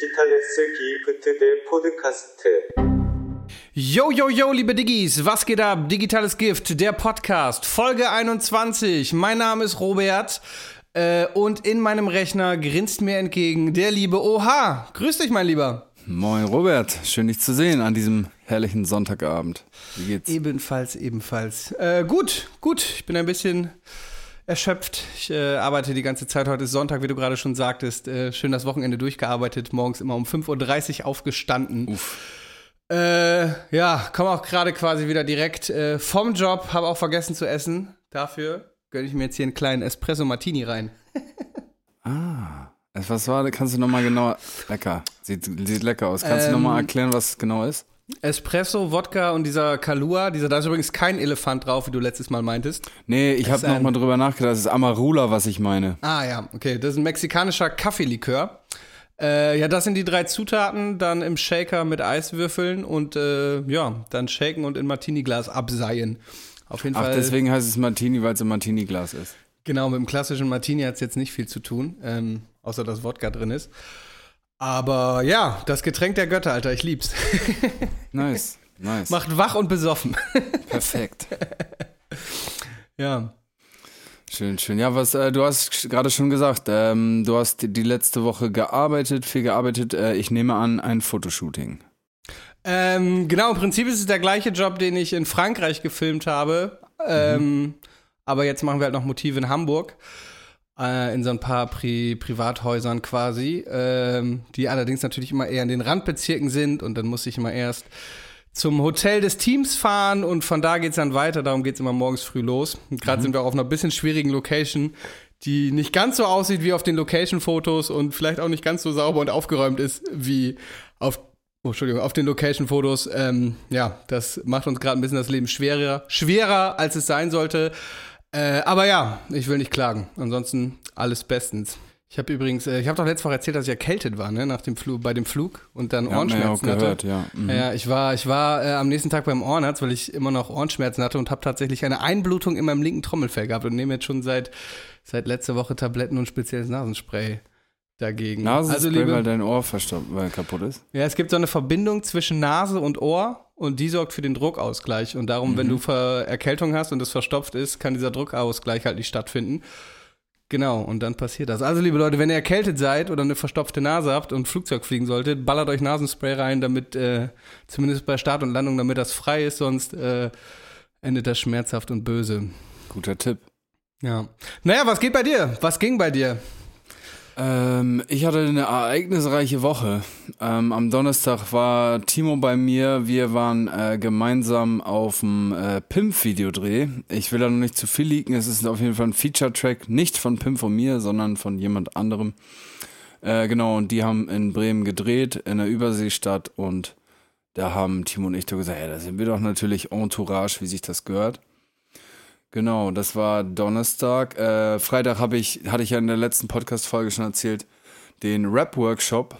Digitales Gift der Podcast. Yo, yo, yo, liebe Diggis, was geht ab? Digitales Gift, der Podcast, Folge 21. Mein Name ist Robert äh, und in meinem Rechner grinst mir entgegen der liebe Oha. Grüß dich, mein Lieber. Moin Robert, schön dich zu sehen an diesem herrlichen Sonntagabend. Wie geht's? Ebenfalls, ebenfalls. Äh, gut, gut, ich bin ein bisschen erschöpft. Ich äh, arbeite die ganze Zeit. Heute ist Sonntag, wie du gerade schon sagtest. Äh, schön das Wochenende durchgearbeitet. Morgens immer um 5.30 Uhr aufgestanden. Uff. Äh, ja, komme auch gerade quasi wieder direkt äh, vom Job. Habe auch vergessen zu essen. Dafür gönne ich mir jetzt hier einen kleinen Espresso Martini rein. Ah, was war, kannst du nochmal genau, lecker, sieht, sieht lecker aus. Kannst du Ähm, nochmal erklären, was es genau ist? Espresso, Wodka und dieser Kalua. Dieser, da ist übrigens kein Elefant drauf, wie du letztes Mal meintest. Nee, ich habe ein- nochmal drüber nachgedacht, das ist Amarula, was ich meine. Ah ja, okay. Das ist ein mexikanischer Kaffeelikör. Äh, ja, das sind die drei Zutaten. Dann im Shaker mit Eiswürfeln und äh, ja, dann shaken und in Martini-Glas abseien. Auf jeden Ach, Fall. deswegen heißt es Martini, weil es im Martini-Glas ist. Genau, mit dem klassischen Martini hat es jetzt nicht viel zu tun, ähm, außer dass Wodka drin ist. Aber ja, das Getränk der Götter, Alter, ich lieb's. Nice, nice. Macht wach und besoffen. Perfekt. ja. Schön, schön. Ja, was äh, du hast gerade schon gesagt, ähm, du hast die, letzte Woche gearbeitet, viel gearbeitet. Äh, ich nehme an, ein Fotoshooting. Ähm, genau, im Prinzip ist es der gleiche Job, den ich in Frankreich gefilmt habe. Ähm, aber jetzt machen wir halt noch Motive in Hamburg. Äh, in so ein paar Pri Privathäusern quasi, ähm, die allerdings natürlich immer eher in den Randbezirken sind. Und dann muss ich immer erst zum Hotel des Teams fahren und von da geht's dann weiter. Darum geht's immer morgens früh los. Gerade sind wir auch auf einer bisschen schwierigen Location, die nicht ganz so aussieht wie auf den Location-Fotos und vielleicht auch nicht ganz so sauber und aufgeräumt ist wie auf Oh, Entschuldigung, auf den Location-Fotos. Ähm, ja, das macht uns gerade ein bisschen das Leben schwerer, schwerer, als es sein sollte. Äh, aber ja, ich will nicht klagen. Ansonsten alles bestens. Ich habe übrigens, äh, ich habe doch letzte Woche erzählt, dass ich erkältet war, ne, nach dem Flug, bei dem Flug und dann Ja, man ja Ohrenschmerzen hatte. gehört, ja. Mhm. Ja, ich war, ich war äh, am nächsten Tag beim Ohrenarzt, weil ich immer noch Ohrenschmerzen hatte und habe tatsächlich eine Einblutung in meinem linken Trommelfell gehabt und nehme jetzt schon seit seit letzter Woche Tabletten und spezielles Nasenspray dagegen. Nasenspray, also liebe, weil dein Ohr verstopft, weil kaputt ist. ja, es gibt so eine Verbindung zwischen Nase und Ohr und die sorgt für den Druckausgleich. Und darum, wenn du Ver Erkältung hast und es verstopft ist, kann dieser Druckausgleich halt nicht stattfinden. Genau, und dann passiert das. Also, liebe Leute, wenn ihr erkältet seid oder eine verstopfte Nase habt und Flugzeug fliegen solltet, ballert euch Nasenspray rein, damit, äh, zumindest bei Start und Landung, damit das frei ist, sonst äh, endet das schmerzhaft und böse. Guter Tipp. Ja. Naja, was geht bei dir? Was ging bei dir? Ähm, ich hatte eine ereignisreiche Woche. Ähm, am Donnerstag war Timo bei mir. Wir waren äh, gemeinsam auf dem äh, Pimp-Videodreh. Ich will da noch nicht zu viel leaken. Es ist auf jeden Fall ein Feature-Track, nicht von Pimp von mir, sondern von jemand anderem. Äh, genau, und die haben in Bremen gedreht, in einer Überseestadt. Und da haben Timo und ich gesagt, ja, da sind wir doch natürlich Entourage, wie sich das gehört. Genau, das war Donnerstag. Äh, Freitag habe ich, hatte ich ja in der letzten Podcast-Folge schon erzählt, den Rap-Workshop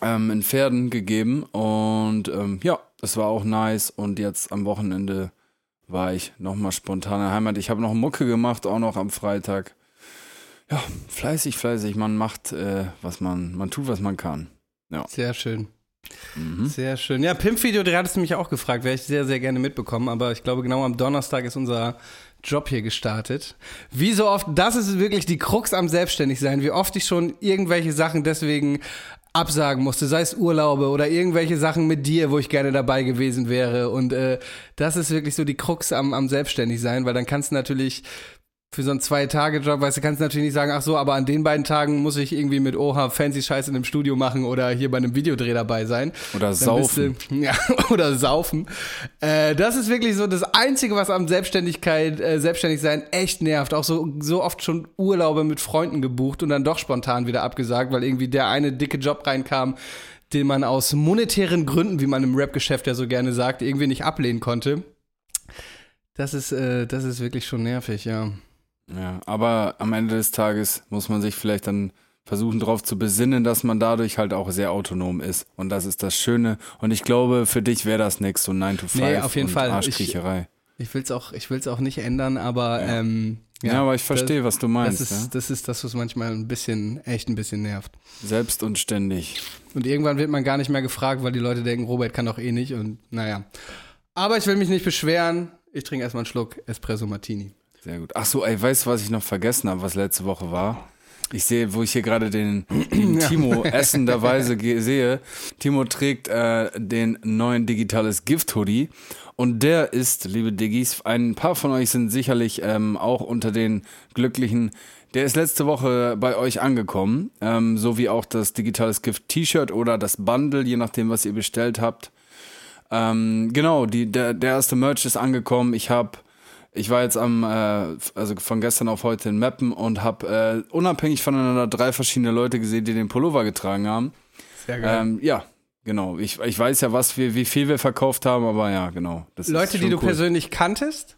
ähm, in Pferden gegeben. Und ähm, ja, das war auch nice. Und jetzt am Wochenende war ich nochmal spontan in der Heimat. Ich habe noch Mucke gemacht, auch noch am Freitag. Ja, fleißig, fleißig. Man macht, äh, was man, man tut, was man kann. Sehr schön. Mhm. Sehr schön. Ja, Pimp-Video, der hattest du mich auch gefragt, wäre ich sehr, sehr gerne mitbekommen, aber ich glaube, genau am Donnerstag ist unser Job hier gestartet. Wie so oft, das ist wirklich die Krux am Selbstständigsein, wie oft ich schon irgendwelche Sachen deswegen absagen musste, sei es Urlaube oder irgendwelche Sachen mit dir, wo ich gerne dabei gewesen wäre. Und äh, das ist wirklich so die Krux am, am Selbstständigsein, weil dann kannst du natürlich für so einen Zwei-Tage-Job, weißt du, kannst natürlich nicht sagen, ach so, aber an den beiden Tagen muss ich irgendwie mit Oha fancy Scheiß in einem Studio machen oder hier bei einem Videodreh dabei sein. Oder Dann saufen. du- ja, oder saufen. Äh, das ist wirklich so das Einzige, was am Selbstständigkeit, äh, Selbstständigsein echt nervt. Auch so, so oft schon Urlaube mit Freunden gebucht und dann doch spontan wieder abgesagt, weil irgendwie der eine dicke Job reinkam, den man aus monetären Gründen, wie man im Rap-Geschäft ja so gerne sagt, irgendwie nicht ablehnen konnte. Das ist, äh, das ist wirklich schon nervig, ja. Ja, aber am Ende des Tages muss man sich vielleicht dann versuchen darauf zu besinnen, dass man dadurch halt auch sehr autonom ist. Und das ist das Schöne. Und ich glaube, für dich wäre das nichts, so 9 to 5 Nee, auf jeden Fall. Arschkriecherei. Ich will es auch, ich will's auch nicht ändern, aber Ja. ähm, Ja, aber ich verstehe, was du meinst. Das ist, das ist das, was manchmal ein bisschen, echt ein bisschen nervt. ja? Selbst und ständig. Und irgendwann wird man gar nicht mehr gefragt, weil die Leute denken, Robert kann doch eh nicht und naja. Aber ich will mich nicht beschweren. Ich trinke erstmal einen Schluck Espresso Martini. Sehr gut. Ach so, ey, weißt du, was ich noch vergessen habe, was letzte Woche war? Ich sehe, wo ich hier gerade den, den Timo essenderweise sehe. Timo trägt äh, den neuen digitales Gift-Hoodie. Und der ist, liebe Diggis, ein paar von euch sind sicherlich ähm, auch unter den Glücklichen. Der ist letzte Woche bei euch angekommen, ähm, so wie auch das digitales Gift-T-Shirt oder das Bundle, je nachdem, was ihr bestellt habt. Ähm, genau, die, der, der erste Merch ist angekommen. Ich habe, ich war jetzt am, äh, also von gestern auf heute in Mappen und habe äh, unabhängig voneinander drei verschiedene Leute gesehen, die den Pullover getragen haben. Sehr geil. Ähm, ja, genau. Ich, ich weiß ja, was wir, wie viel wir verkauft haben, aber ja, genau. Leute, die du cool. persönlich kanntest?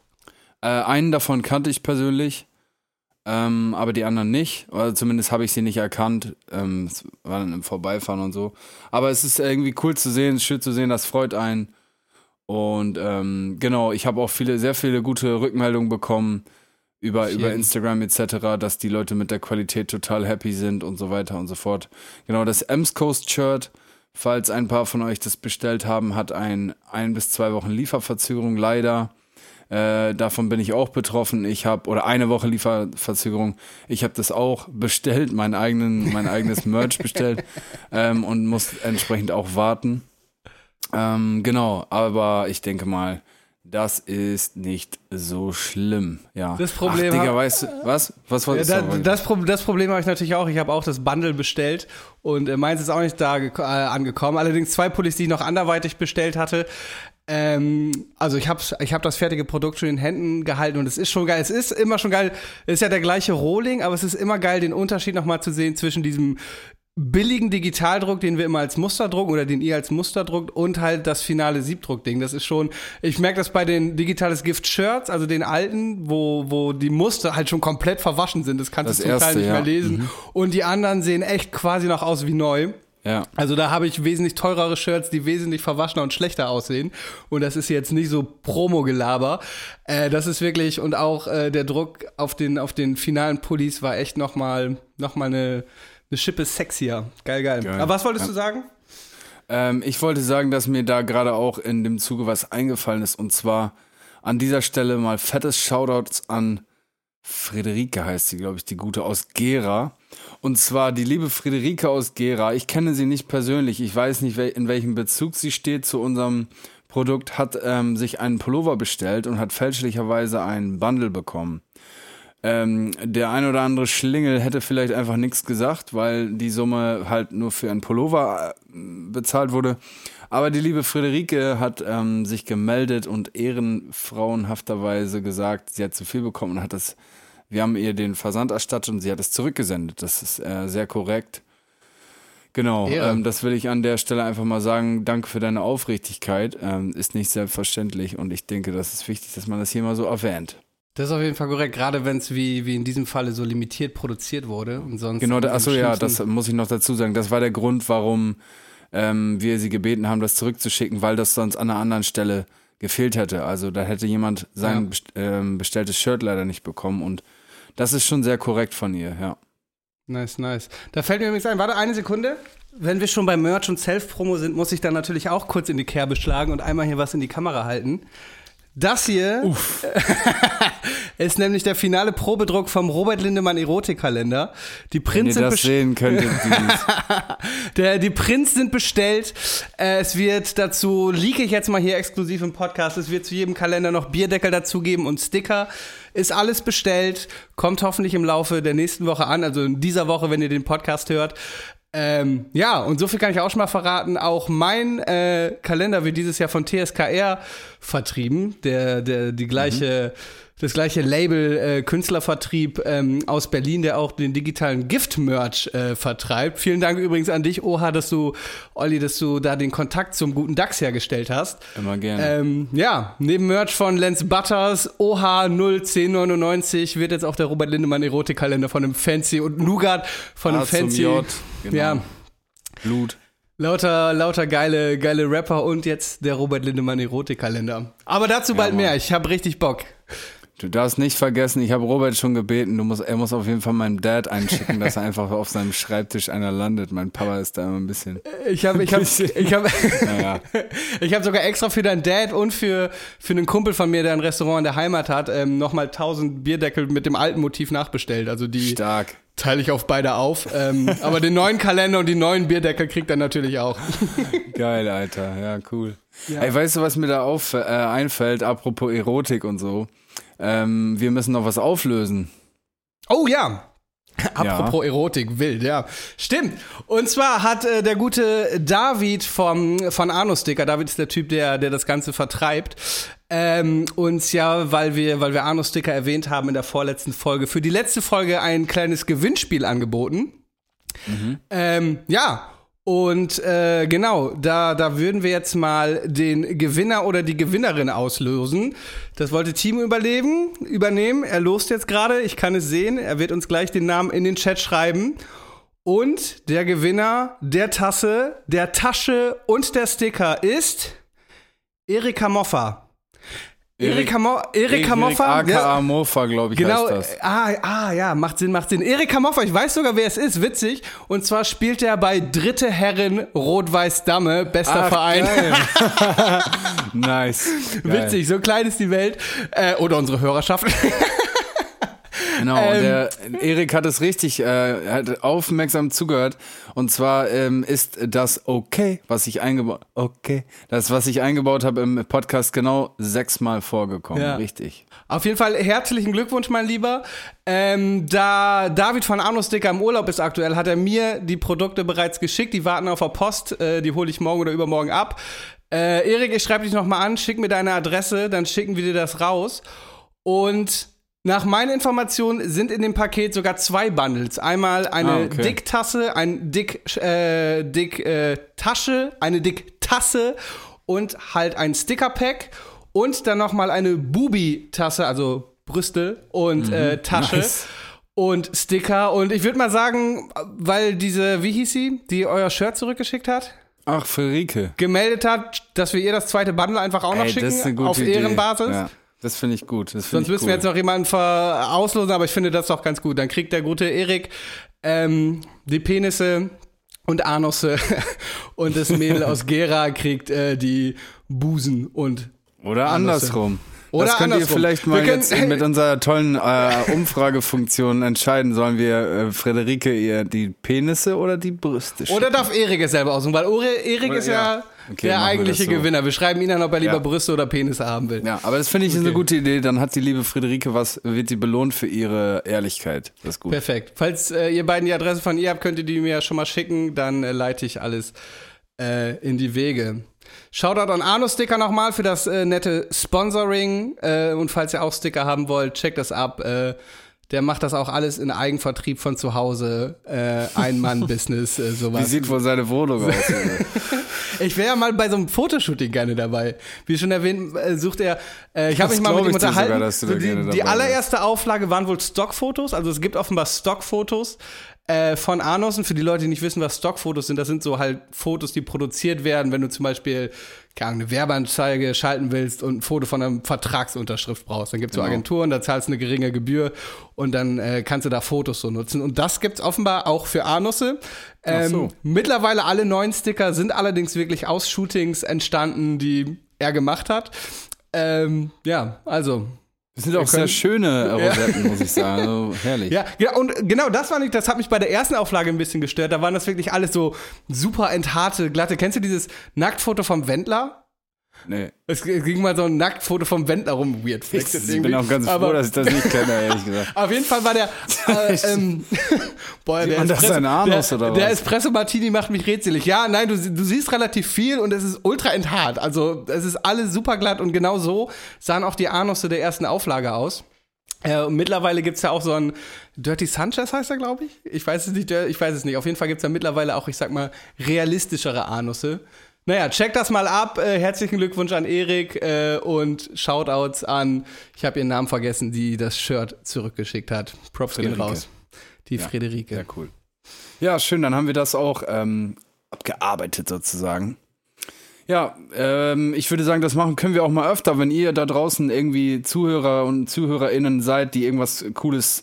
Äh, einen davon kannte ich persönlich, ähm, aber die anderen nicht. Oder zumindest habe ich sie nicht erkannt. Ähm, es war dann im Vorbeifahren und so. Aber es ist irgendwie cool zu sehen, schön zu sehen, das freut einen. Und ähm, genau, ich habe auch viele, sehr viele gute Rückmeldungen bekommen über, über Instagram etc., dass die Leute mit der Qualität total happy sind und so weiter und so fort. Genau, das Ems Coast Shirt, falls ein paar von euch das bestellt haben, hat ein ein bis zwei Wochen Lieferverzögerung leider. Äh, davon bin ich auch betroffen. Ich habe oder eine Woche Lieferverzögerung. Ich habe das auch bestellt, mein eigenen, mein eigenes Merch bestellt ähm, und muss entsprechend auch warten. Ähm, genau, aber ich denke mal, das ist nicht so schlimm. Ja. Das Problem Ach, Digga, weißt du was? Was Ja, da, das, Pro- das Problem habe ich natürlich auch. Ich habe auch das Bundle bestellt und äh, meins ist auch nicht da äh, angekommen. Allerdings zwei Pullis, die ich noch anderweitig bestellt hatte. Ähm, also ich habe ich hab das fertige Produkt schon in den Händen gehalten und es ist schon geil. Es ist immer schon geil. Es ist ja der gleiche Rohling, aber es ist immer geil, den Unterschied nochmal zu sehen zwischen diesem billigen Digitaldruck, den wir immer als Muster drucken oder den ihr als Muster druckt und halt das finale Siebdruckding. Das ist schon, ich merke das bei den digitales Gift Shirts, also den alten, wo, wo die Muster halt schon komplett verwaschen sind. Das kannst Das du zum Teil nicht ja. mehr lesen. Und die anderen sehen echt quasi noch aus wie neu. ja. Also da habe ich wesentlich teurere Shirts, die wesentlich verwaschener und schlechter aussehen. Und das ist jetzt nicht so Promo-Gelaber. Äh, das ist wirklich, und auch äh, der Druck auf den, auf den finalen Pullis war echt nochmal noch mal eine, eine Schippe sexier. Geil, geil. Geil. Aber was wolltest Ja. du sagen? Ähm, ich wollte sagen, dass mir da gerade auch in dem Zuge was eingefallen ist. Und zwar an dieser Stelle mal fettes Shoutouts an Friederike heißt sie, glaube ich, die gute aus Gera. Und zwar die liebe Friederike aus Gera. Ich kenne sie nicht persönlich. Ich weiß nicht, in welchem Bezug sie steht zu unserem Produkt. Hat ähm, sich einen Pullover bestellt und hat fälschlicherweise einen Bundle bekommen. Ähm, der ein oder andere Schlingel hätte vielleicht einfach nichts gesagt, weil die Summe halt nur für einen Pullover äh, bezahlt wurde. Aber die liebe Friederike hat ähm, sich gemeldet und ehrenfrauenhafterweise gesagt, sie hat zu viel bekommen und hat das, wir haben ihr den Versand erstattet und sie hat es zurückgesendet. Das ist äh, sehr korrekt. Genau, ähm, das will ich an der Stelle einfach mal sagen. Danke für deine Aufrichtigkeit. Ähm, ist nicht selbstverständlich und ich denke, das ist wichtig, dass man das hier mal so erwähnt. Das ist auf jeden Fall korrekt, gerade wenn es wie, wie in diesem Falle so limitiert produziert wurde und sonst. Genau, da, achso, ja, das muss ich noch dazu sagen. Das war der Grund, warum ähm, wir sie gebeten haben, das zurückzuschicken, weil das sonst an einer anderen Stelle gefehlt hätte. Also da hätte jemand sein Ja. ähm, bestelltes Shirt leider nicht bekommen und das ist schon sehr korrekt von ihr, ja. Nice, nice. Da fällt mir übrigens ein, warte eine Sekunde. Wenn wir schon bei Merch und Self-Promo sind, muss ich dann natürlich auch kurz in die Kerbe schlagen und einmal hier was in die Kamera halten. Das hier ist nämlich der finale Probedruck vom Robert Lindemann Erotikkalender. Die Wenn Prints ihr sind das sehen könntet, der, die Prints sind bestellt. Äh, es wird dazu, leake ich jetzt mal hier exklusiv im Podcast, es wird zu jedem Kalender noch Bierdeckel dazugeben und Sticker. Ist alles bestellt, kommt hoffentlich im Laufe der nächsten Woche an, also in dieser Woche, wenn ihr den Podcast hört. Ähm, ja, und so viel kann ich auch schon mal verraten. Auch mein äh, Kalender wird dieses Jahr von TSKR vertrieben, der, der die gleiche, das gleiche Label äh, Künstlervertrieb ähm, aus Berlin, der auch den digitalen Gift-Merch äh, vertreibt. Vielen Dank übrigens an dich, Oha, dass du, Olli, dass du da den Kontakt zum guten DAX hergestellt hast. Immer gerne. Ähm, ja, neben Merch von Lance Butters, OH 01099 wird jetzt auch der Robert Lindemann Erotikkalender von einem Fancy und Nougat von einem A Fancy. J, genau. Ja, Blut. Lauter, lauter geile, geile Rapper und jetzt der Robert Lindemann Erotikkalender. Aber dazu bald Mann. mehr. Ich habe richtig Bock. Du darfst nicht vergessen, ich habe Robert schon gebeten, du musst, er muss auf jeden Fall meinem Dad einschicken, dass er einfach auf seinem Schreibtisch einer landet. Mein Papa ist da immer ein bisschen. Ich habe, ich habe, ich habe, Naja. ich habe sogar extra für deinen Dad und für für einen Kumpel von mir, der ein Restaurant in der Heimat hat, ähm, nochmal 1000 Bierdeckel mit dem alten Motiv nachbestellt. Also die Stark. teile ich auf beide auf. Ähm, aber den neuen Kalender und die neuen Bierdeckel kriegt er natürlich auch. Geil, Alter. Ja, cool. Ey, weißt du, was mir da auf, äh, einfällt, apropos Erotik und so? Ähm, wir müssen noch was auflösen. Oh ja. Apropos Erotik, wild, ja. Stimmt. Und zwar hat äh, der gute David vom, von Anusticker, David ist der Typ, der, der das Ganze vertreibt, ähm, uns ja, weil wir, weil wir Anusticker erwähnt haben in der vorletzten Folge, für die letzte Folge ein kleines Gewinnspiel angeboten. Ähm, ja. Und äh, genau, da, da würden wir jetzt mal den Gewinner oder die Gewinnerin auslösen. Das wollte Timo überleben, übernehmen. Er lost jetzt gerade, ich kann es sehen. Er wird uns gleich den Namen in den Chat schreiben. Und der Gewinner der Tasse, der Tasche und der Sticker ist Erika Moffa. Erika, Mo Erika Moffa. ja. Moffa, glaube ich, Genau, heißt das. ah, ah, ja, macht Sinn, macht Sinn. Erika Moffa, ich weiß sogar, wer es ist, witzig. Und zwar spielt er bei Dritte Herren Rot-Weiß Damme, bester Ach, Verein. nice. Geil. Witzig, so klein ist die Welt. Äh, oder unsere Hörerschaft. Genau, Ähm. der Erik hat es richtig, äh, hat aufmerksam zugehört. Und zwar ähm, ist das okay, was ich eingebaut, okay, das was ich eingebaut habe im Podcast genau sechsmal vorgekommen. Ja. Richtig. Auf jeden Fall herzlichen Glückwunsch, mein Lieber. Ähm, da David von Anusticker im Urlaub ist aktuell, hat er mir die Produkte bereits geschickt. Die warten auf der Post. Äh, die hole ich morgen oder übermorgen ab. Äh, Erik, ich schreibe dich nochmal an, schick mir deine Adresse, dann schicken wir dir das raus. Und nach meinen Informationen sind in dem Paket sogar zwei Bundles. Einmal eine Ah, okay. Dicktasse, ein Dick, äh, Dick äh, Tasche, eine Dicktasse und halt ein Sticker-Pack und dann nochmal eine Bubi-Tasse, also Brüste und äh, Tasche. Nice. Und Sticker. Und ich würde mal sagen, weil diese, wie hieß sie, die euer Shirt zurückgeschickt hat, Ach, Friederike. gemeldet hat, dass wir ihr das zweite Bundle einfach auch noch Ey, schicken das eine auf Idee. Ehrenbasis. Ja, das finde ich gut. Das find Sonst ich müssen cool. wir jetzt noch jemanden ver auslosen, aber ich finde das doch ganz gut. Dann kriegt der gute Erik ähm, die Penisse und Anusse und das Mädel aus Gera kriegt äh, die Busen und Oder andersrum. Oder das könnt andersrum. ihr vielleicht Wir mal können- jetzt mit unserer tollen äh, Umfragefunktion entscheiden. Sollen wir äh, Frederike ihr die Penisse oder die Brüste schicken? Oder darf Erik es selber aussuchen? Weil Erik Oder- ist ja, ja. Okay, der eigentliche so. Gewinner. Wir schreiben ihn an, ob er lieber Ja. Brüste oder Penisse haben will. Ja, aber das finde ich ist eine gute Idee. Dann hat die liebe Friederike was, wird sie belohnt für ihre Ehrlichkeit. Das ist gut. Perfekt. Falls äh, ihr beiden die Adresse von ihr habt, könnt ihr die mir schon mal schicken. Dann äh, leite ich alles äh, in die Wege. Shoutout an Arno Sticker nochmal für das äh, nette Sponsoring. Äh, und falls ihr auch Sticker haben wollt, checkt das ab. Der macht das auch alles in Eigenvertrieb von zu Hause. Äh, Ein-Mann-Business, äh, Wie sowas. sieht wohl seine Wohnung aus? Ich wäre ja mal bei so einem Fotoshooting gerne dabei. Wie schon erwähnt, äh, sucht er. Äh, ich habe mich mal mit ihm unterhalten. sogar, so die, die allererste Auflage waren wohl Stockfotos. Also es gibt offenbar Stockfotos äh, von Arnos. Und für die Leute, die nicht wissen, was Stockfotos sind, das sind so halt Fotos, die produziert werden, wenn du zum Beispiel keine Ahnung, eine Werbeanzeige schalten willst und ein Foto von einer Vertragsunterschrift brauchst. Dann gibt es so Genau. Agenturen, da zahlst du eine geringe Gebühr und dann äh, kannst du da Fotos so nutzen. Und das gibt's offenbar auch für Arnusse. Ähm, so. Mittlerweile alle neuen Sticker sind allerdings wirklich aus Shootings entstanden, die er gemacht hat. Ähm, ja, also. Das sind auch sehr schöne Rosetten, muss ich sagen. Also, herrlich. Ja, ja, und genau das war nicht, das hat mich bei der ersten Auflage ein bisschen gestört. Da waren das wirklich alles so super entharte, glatte. Kennst du dieses Nacktfoto vom Wendler? Nee. Es ging mal so ein Nacktfoto vom Wendler rum, weird flex Ich bin auch ganz froh, dass ich das nicht kenne, ehrlich gesagt. Auf jeden Fall war der. Äh, ähm, boah, der Espresso- ein Anus der, oder Der was? Espresso Martini macht mich rätselig. Ja, nein, du, du siehst relativ viel und es ist ultra enthart. Also es ist alles super glatt und genau so sahen auch die Anusse der ersten Auflage aus. Äh, mittlerweile gibt's ja auch so ein Dirty Sanchez heißt er, glaube ich. Ich weiß es nicht, der- ich weiß es nicht. Auf jeden Fall gibt's ja mittlerweile auch, ich sag mal, realistischere Anusse. Naja, check das mal ab. Äh, herzlichen Glückwunsch an Erik äh, und Shoutouts an, ich habe ihren Namen vergessen, die das Shirt zurückgeschickt hat. Props gehen Friederike. raus. Die Friederike. Ja, cool. Ja, schön, dann haben wir das auch ähm, abgearbeitet sozusagen. Ja, ähm, ich würde sagen, das machen können wir auch mal öfter, wenn ihr da draußen irgendwie Zuhörer und ZuhörerInnen seid, die irgendwas Cooles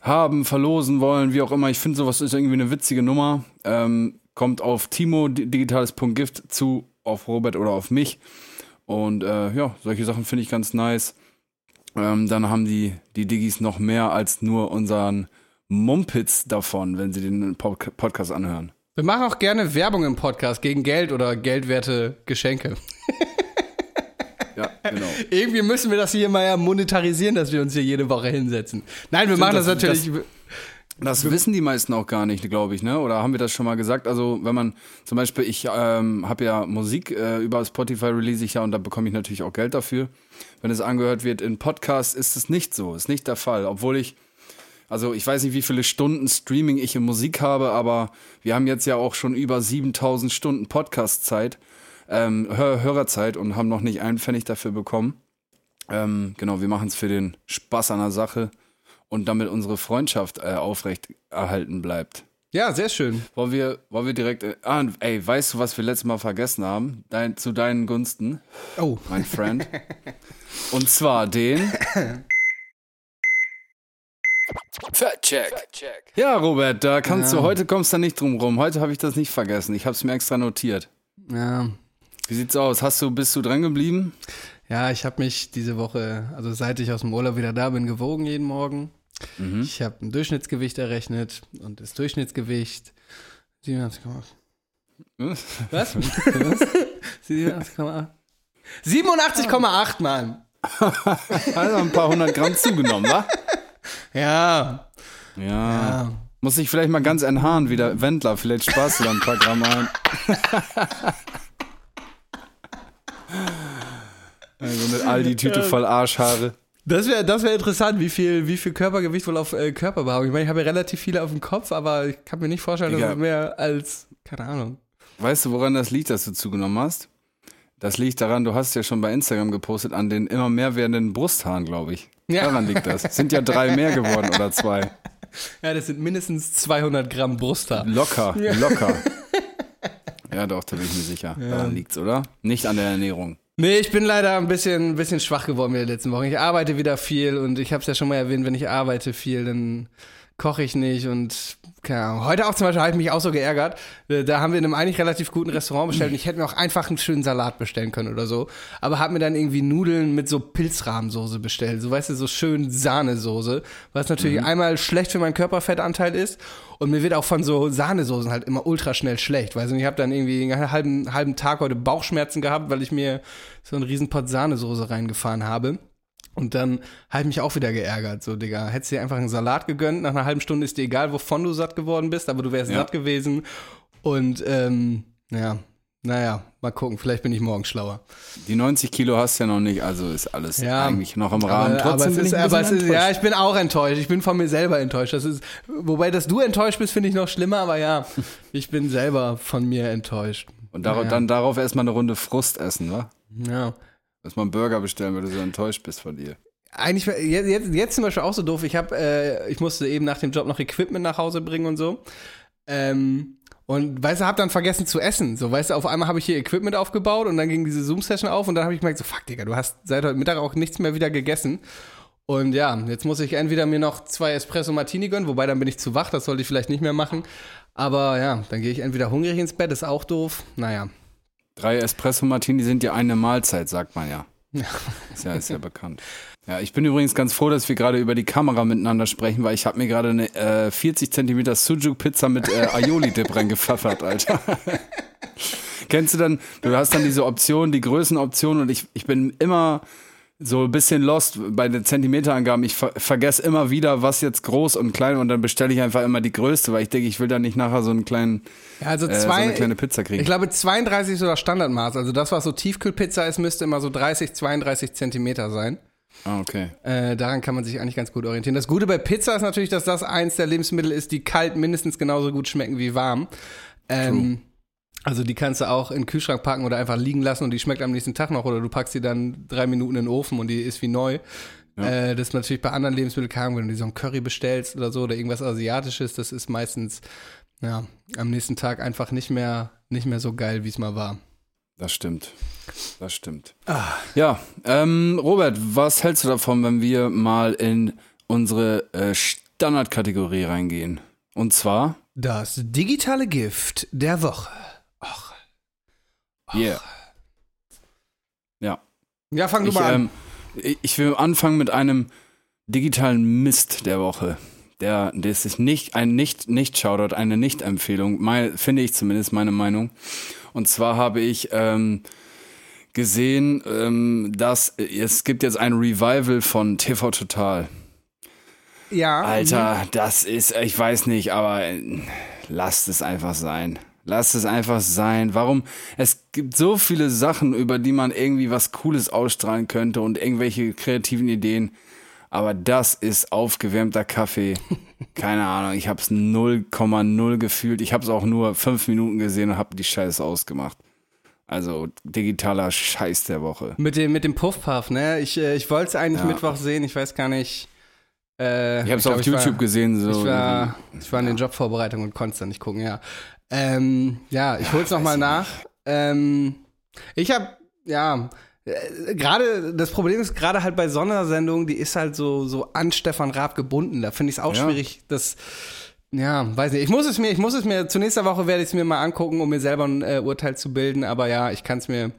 haben, verlosen wollen, wie auch immer. Ich finde, sowas ist irgendwie eine witzige Nummer. Ähm, kommt auf Timo digitales.gift zu, auf Robert oder auf mich. Und äh, ja, solche Sachen finde ich ganz nice. Ähm, dann haben die, die Diggis noch mehr als nur unseren Mumpitz davon, wenn sie den Pod Podcast anhören. Wir machen auch gerne Werbung im Podcast gegen Geld oder geldwerte Geschenke. Ja, genau. Irgendwie müssen wir das hier mal ja monetarisieren, dass wir uns hier jede Woche hinsetzen. Nein, wir Stimmt, machen das, das- natürlich. Das wissen die meisten auch gar nicht, glaube ich, ne? Oder haben wir das schon mal gesagt? Also, wenn man zum Beispiel, ich ähm, habe ja Musik äh, über Spotify release ich ja und da bekomme ich natürlich auch Geld dafür. Wenn es angehört wird in Podcasts, ist es nicht so, ist nicht der Fall. Obwohl ich, also ich weiß nicht, wie viele Stunden Streaming ich in Musik habe, aber wir haben jetzt ja auch schon über 7000 Stunden Podcast-Zeit, ähm, Hör Hörerzeit und haben noch nicht einen Pfennig dafür bekommen. Ähm, genau, wir machen es für den Spaß an der Sache und damit unsere Freundschaft äh, aufrecht erhalten bleibt. ja, sehr schön. Wollen wir, wollen wir direkt. Äh, ah, ey, weißt du, was wir letztes Mal vergessen haben? Dein, zu deinen Gunsten, Oh. mein Friend. und zwar den. Fact-Check. Ja, Robert, da kannst Ja. du, heute kommst du nicht drum rum. Heute habe ich das nicht vergessen. Ich habe es mir extra notiert. Ja. Wie sieht's aus? Hast du, bist du dran geblieben? Ja, ich habe mich diese Woche, also seit ich aus dem Urlaub wieder da bin, gewogen jeden Morgen. Mhm. Ich habe ein Durchschnittsgewicht errechnet und das Durchschnittsgewicht 87,8. Was? 87,8. 87,8, Mann. Also ein paar hundert Gramm zugenommen, wa? Ja. Ja. ja. Muss ich vielleicht mal ganz enthaaren wie der Wendler. Vielleicht sparst du da ein paar Gramm ein. Also eine Aldi-Tüte voll Arschhaare. Das wäre das wär interessant, wie viel, wie viel Körpergewicht wohl auf äh, Körperbehaarung. Ich meine, ich habe ja relativ viele auf dem Kopf, aber ich kann mir nicht vorstellen, dass es mehr als, keine Ahnung. Weißt du, woran das liegt, dass du zugenommen hast? Das liegt daran, du hast ja schon bei Instagram gepostet, an den immer mehr werdenden Brusthaaren, glaube ich. Ja. Daran liegt das. Sind ja drei mehr geworden oder zwei. Ja, das sind mindestens 200 Gramm Brusthaar. Locker, locker. Ja, doch, da bin ich mir sicher. Daran liegt's, oder? Nicht an der Ernährung. Nee, ich bin leider ein bisschen, ein bisschen schwach geworden in den letzten Wochen. Ich arbeite wieder viel und ich habe es ja schon mal erwähnt, wenn ich arbeite viel, dann koche ich nicht und keine Ahnung. Heute auch zum Beispiel habe ich mich auch so geärgert. Äh, Da haben wir in einem eigentlich relativ guten Restaurant bestellt und ich hätte mir auch einfach einen schönen Salat bestellen können oder so. Aber habe mir dann irgendwie Nudeln mit so Pilzrahmsoße bestellt. So, weißt du, so schön Sahnesoße. Was natürlich einmal schlecht für meinen Körperfettanteil ist. Und mir wird auch von so Sahnesoßen halt immer ultra schnell schlecht. Weißt du, ich habe dann irgendwie einen halben, halben Tag heute Bauchschmerzen gehabt, weil ich mir so einen riesen Pot Sahnesoße reingefahren habe. Und dann habe ich mich auch wieder geärgert. So, Digga, hättest dir einfach einen Salat gegönnt. Nach einer halben Stunde ist dir egal, wovon du satt geworden bist, aber du wärst Ja. satt gewesen. Und, ähm, ja, naja, mal gucken. Vielleicht bin ich morgen schlauer. Die 90 Kilo hast du ja noch nicht, also ist alles Ja. eigentlich noch im Rahmen. Aber, Trotzdem aber es bin ist, ich aber ist, ja, ich bin auch enttäuscht. Ich bin von mir selber enttäuscht. Das ist, wobei, dass du enttäuscht bist, finde ich noch schlimmer, aber ja, ich bin selber von mir enttäuscht. Und darauf, Ja. dann darauf erstmal eine Runde Frust essen, wa? Ja. Dass man Burger bestellen, du so enttäuscht bist von dir. Eigentlich, jetzt, jetzt, zum Beispiel auch so doof. Ich habe, äh, ich musste eben nach dem Job noch Equipment nach Hause bringen und so. Ähm, und weißt du, hab dann vergessen zu essen. So, weißt du, auf einmal habe ich hier Equipment aufgebaut und dann ging diese Zoom-Session auf und dann habe ich gemerkt, so, fuck, Digga, du hast seit heute Mittag auch nichts mehr wieder gegessen. Und ja, jetzt muss ich entweder mir noch zwei Espresso Martini gönnen, wobei dann bin ich zu wach, das sollte ich vielleicht nicht mehr machen. Aber ja, dann gehe ich entweder hungrig ins Bett, ist auch doof. Naja. Drei Espresso Martini sind ja eine Mahlzeit, sagt man ja. Ist ja, ist ja bekannt. Ja, ich bin übrigens ganz froh, dass wir gerade über die Kamera miteinander sprechen, weil ich habe mir gerade eine äh, 40 Zentimeter Sujuk-Pizza mit äh, Aioli-Dip reingepfeffert, Alter. Kennst du dann, du hast dann diese Option, die Größenoption und ich, ich bin immer so ein bisschen lost bei den Zentimeterangaben. Ich ver vergesse immer wieder, was jetzt groß und klein und dann bestelle ich einfach immer die größte, weil ich denke, ich will dann nicht nachher so einen kleinen, Ja, also äh, so zwei, eine kleine Pizza kriegen. Ich glaube, 32 ist so das Standardmaß. Also das, was so Tiefkühlpizza ist, müsste immer so 30, 32 Zentimeter sein. ah, okay. Äh, daran kann man sich eigentlich ganz gut orientieren. Das Gute bei Pizza ist natürlich, dass das eins der Lebensmittel ist, die kalt mindestens genauso gut schmecken wie warm. Ähm, also die kannst du auch in den Kühlschrank packen oder einfach liegen lassen und die schmeckt am nächsten Tag noch oder du packst sie dann drei Minuten in den Ofen und die ist wie neu. Äh, das ist natürlich bei anderen Lebensmitteln, Ahnung, wenn du so ein Curry bestellst oder so oder irgendwas Asiatisches, das ist meistens ja, am nächsten Tag einfach nicht mehr, nicht mehr so geil, wie es mal war. Das stimmt. Das stimmt. Ja, ähm, Robert, was hältst du davon, wenn wir mal in unsere äh, Standardkategorie reingehen? Und zwar, Das digitale Gift der Woche. Yeah. Ja. Ja, fang du Ich, mal an. ähm, ich- will anfangen mit einem digitalen Mist der Woche. Der, das ist nicht ein nicht nicht Shoutout, eine Nicht-Empfehlung, finde ich zumindest meine Meinung. Und zwar habe ich ähm, gesehen, ähm, dass es gibt jetzt ein Revival von TV Total. ja. Alter, das ist, ich weiß nicht, aber äh, lasst es einfach sein. Lasst es einfach sein. Warum? Es gibt so viele Sachen, über die man irgendwie was Cooles ausstrahlen könnte und irgendwelche kreativen Ideen. Aber das ist aufgewärmter Kaffee. Keine Ahnung, ich habe es 0,0 gefühlt. Ich habe es auch nur fünf Minuten gesehen und habe die Scheiße ausgemacht. Also digitaler Scheiß der Woche. Mit dem, mit dem Puffpuff, ne? Ich, äh, ich wollte es eigentlich Ja. Mittwoch sehen, ich weiß gar nicht. Äh, Ich habe es glaub, auf ich YouTube war, gesehen. So Ich war, ich war in den Jobvorbereitungen und konnte es dann nicht gucken, ja. Ähm, ja, ich hol's noch mal nach. Ähm, ich habe, ja, äh, gerade, das Problem ist gerade halt bei Sondersendungen, die ist halt so, so an Stefan Raab gebunden. Da finde ich es auch Ja. schwierig, das, ja, weiß nicht. Ich muss es mir, ich muss es mir, zu nächster Woche werde ich es mir mal angucken, um mir selber ein äh, Urteil zu bilden. Aber ja, ich kann es mir,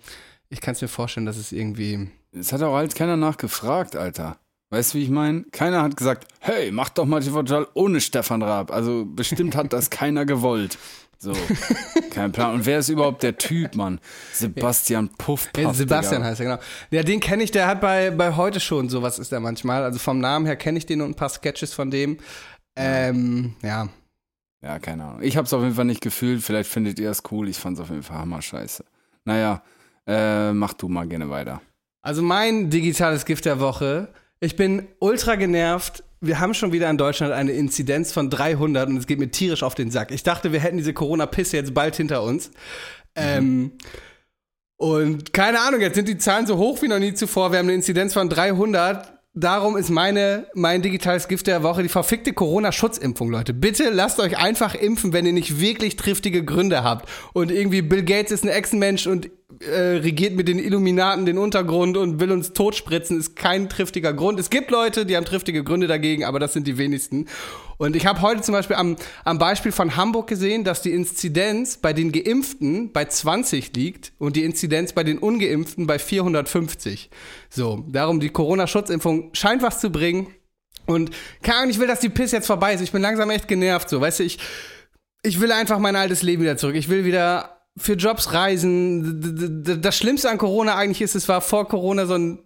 ich kann es mir vorstellen, dass es irgendwie, Es hat auch halt keiner nachgefragt, Alter. Weißt du, wie ich meine? Keiner hat gesagt, hey, mach doch mal TV Total ohne Stefan Raab. Also bestimmt hat das keiner gewollt. So, kein Plan. Und wer ist überhaupt der Typ, Mann? Sebastian Puffpaff. Ja, Sebastian Digga. heißt er, genau. Ja, den kenne ich, der hat bei, bei heute schon sowas ist er manchmal. Also vom Namen her kenne ich den und ein paar Sketches von dem. Ähm, ja. Ja, keine Ahnung. Ich hab's auf jeden Fall nicht gefühlt. Vielleicht findet ihr es cool. Ich fand's auf jeden Fall hammer scheiße. Naja, äh, mach du mal gerne weiter. Also mein digitales Gift der Woche. Ich bin ultra genervt. Wir haben schon wieder in Deutschland eine Inzidenz von 300 und es geht mir tierisch auf den Sack. Ich dachte, wir hätten diese Corona-Pisse jetzt bald hinter uns. Ähm, und keine Ahnung, jetzt sind die Zahlen so hoch wie noch nie zuvor. Wir haben eine Inzidenz von 300. Darum ist meine, mein digitales Gift der Woche die verfickte Corona-Schutzimpfung, Leute. Bitte lasst euch einfach impfen, wenn ihr nicht wirklich triftige Gründe habt. Und irgendwie Bill Gates ist ein Echsenmensch und äh, regiert mit den Illuminaten den Untergrund und will uns totspritzen, ist kein triftiger Grund. Es gibt Leute, die haben triftige Gründe dagegen, aber das sind die wenigsten. Und ich habe heute zum Beispiel am, am Beispiel von Hamburg gesehen, dass die Inzidenz bei den Geimpften bei 20 liegt und die Inzidenz bei den Ungeimpften bei 450. So, darum die Corona-Schutzimpfung scheint was zu bringen. Und keine Ahnung, ich will, dass die Piss jetzt vorbei ist. Ich bin langsam echt genervt. So, weißt du, ich, ich will einfach mein altes Leben wieder zurück. Ich will wieder für Jobs reisen. Das Schlimmste an Corona eigentlich ist, es war vor Corona so ein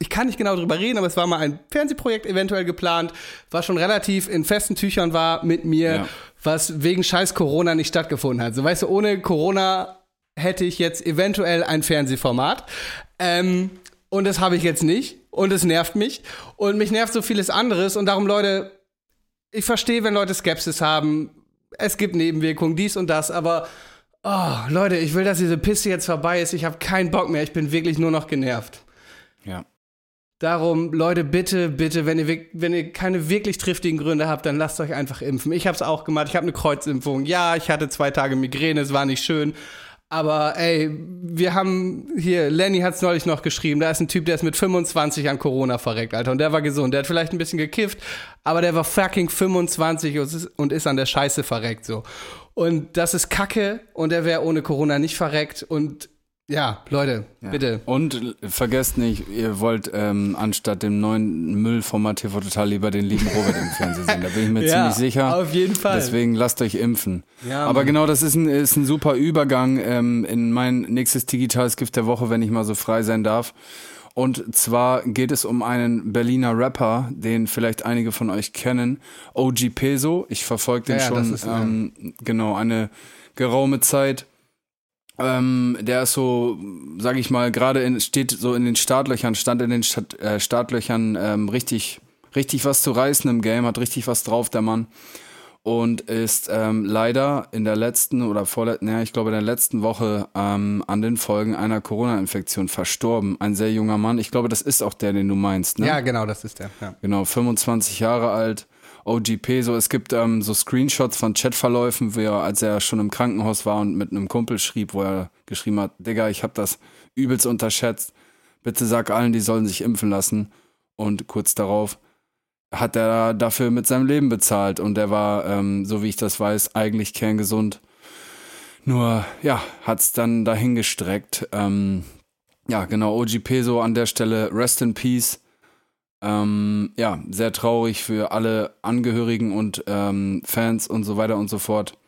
ich kann nicht genau drüber reden, aber es war mal ein Fernsehprojekt eventuell geplant, was schon relativ in festen Tüchern war mit mir, Ja. was wegen scheiß Corona nicht stattgefunden hat. So weißt du, ohne Corona hätte ich jetzt eventuell ein Fernsehformat. Ähm, und das habe ich jetzt nicht. Und es nervt mich. Und mich nervt so vieles anderes. Und darum, Leute, ich verstehe, wenn Leute Skepsis haben. Es gibt Nebenwirkungen, dies und das, aber oh, Leute, ich will, dass diese Pisse jetzt vorbei ist. Ich habe keinen Bock mehr. Ich bin wirklich nur noch genervt. Ja. Darum, Leute, bitte, bitte, wenn ihr, wenn ihr keine wirklich triftigen Gründe habt, dann lasst euch einfach impfen. Ich habe es auch gemacht. Ich habe eine Kreuzimpfung. Ja, ich hatte zwei Tage Migräne, es war nicht schön. Aber ey, wir haben hier, Lenny hat es neulich noch geschrieben, da ist ein Typ, der ist mit 25 an Corona verreckt, Alter. Und der war gesund. Der hat vielleicht ein bisschen gekifft, aber der war fucking 25 und ist, und ist an der Scheiße verreckt so. Und das ist Kacke und der wäre ohne Corona nicht verreckt. Und ja, Leute, bitte. Und vergesst nicht, ihr wollt ähm, anstatt dem neuen Müllformat TV Total lieber den lieben Robert im Fernsehen sehen. Da bin ich mir Ja, ziemlich sicher. auf jeden Fall. Deswegen lasst euch impfen. Ja, Aber Mann. genau, das ist ein, ist ein super Übergang ähm, in mein nächstes digitales Gift der Woche, wenn ich mal so frei sein darf. Und zwar geht es um einen Berliner Rapper, den vielleicht einige von euch kennen, OG Peso. Ich verfolge den Ja, ja, schon ist, ja. ähm, genau eine geraume Zeit. Ähm, der ist so, sag ich mal, gerade steht so in den Startlöchern, stand in den Start, äh, Startlöchern ähm, richtig, richtig was zu reißen im Game, hat richtig was drauf, der Mann. Und ist ähm, leider in der letzten oder vorletzten, ja, ich glaube in der letzten Woche ähm, an den Folgen einer Corona-Infektion verstorben. Ein sehr junger Mann. Ich glaube, das ist auch der, den du meinst, ne? Ja, genau, das ist der. Ja. Genau, 25 Jahre alt. OGP. So, es gibt ähm, so Screenshots von Chatverläufen, er, als er schon im Krankenhaus war und mit einem Kumpel schrieb, wo er geschrieben hat, Digga, ich habe das übelst unterschätzt. Bitte sag allen, die sollen sich impfen lassen. Und kurz darauf hat er dafür mit seinem Leben bezahlt und er war, ähm, so wie ich das weiß, eigentlich kerngesund. Nur, ja, hat's dann dahingestreckt. Ähm, ja, genau, OGP so an der Stelle, Rest in Peace. Ähm, ja, sehr traurig für alle Angehörigen und ähm, Fans und so weiter und so fort.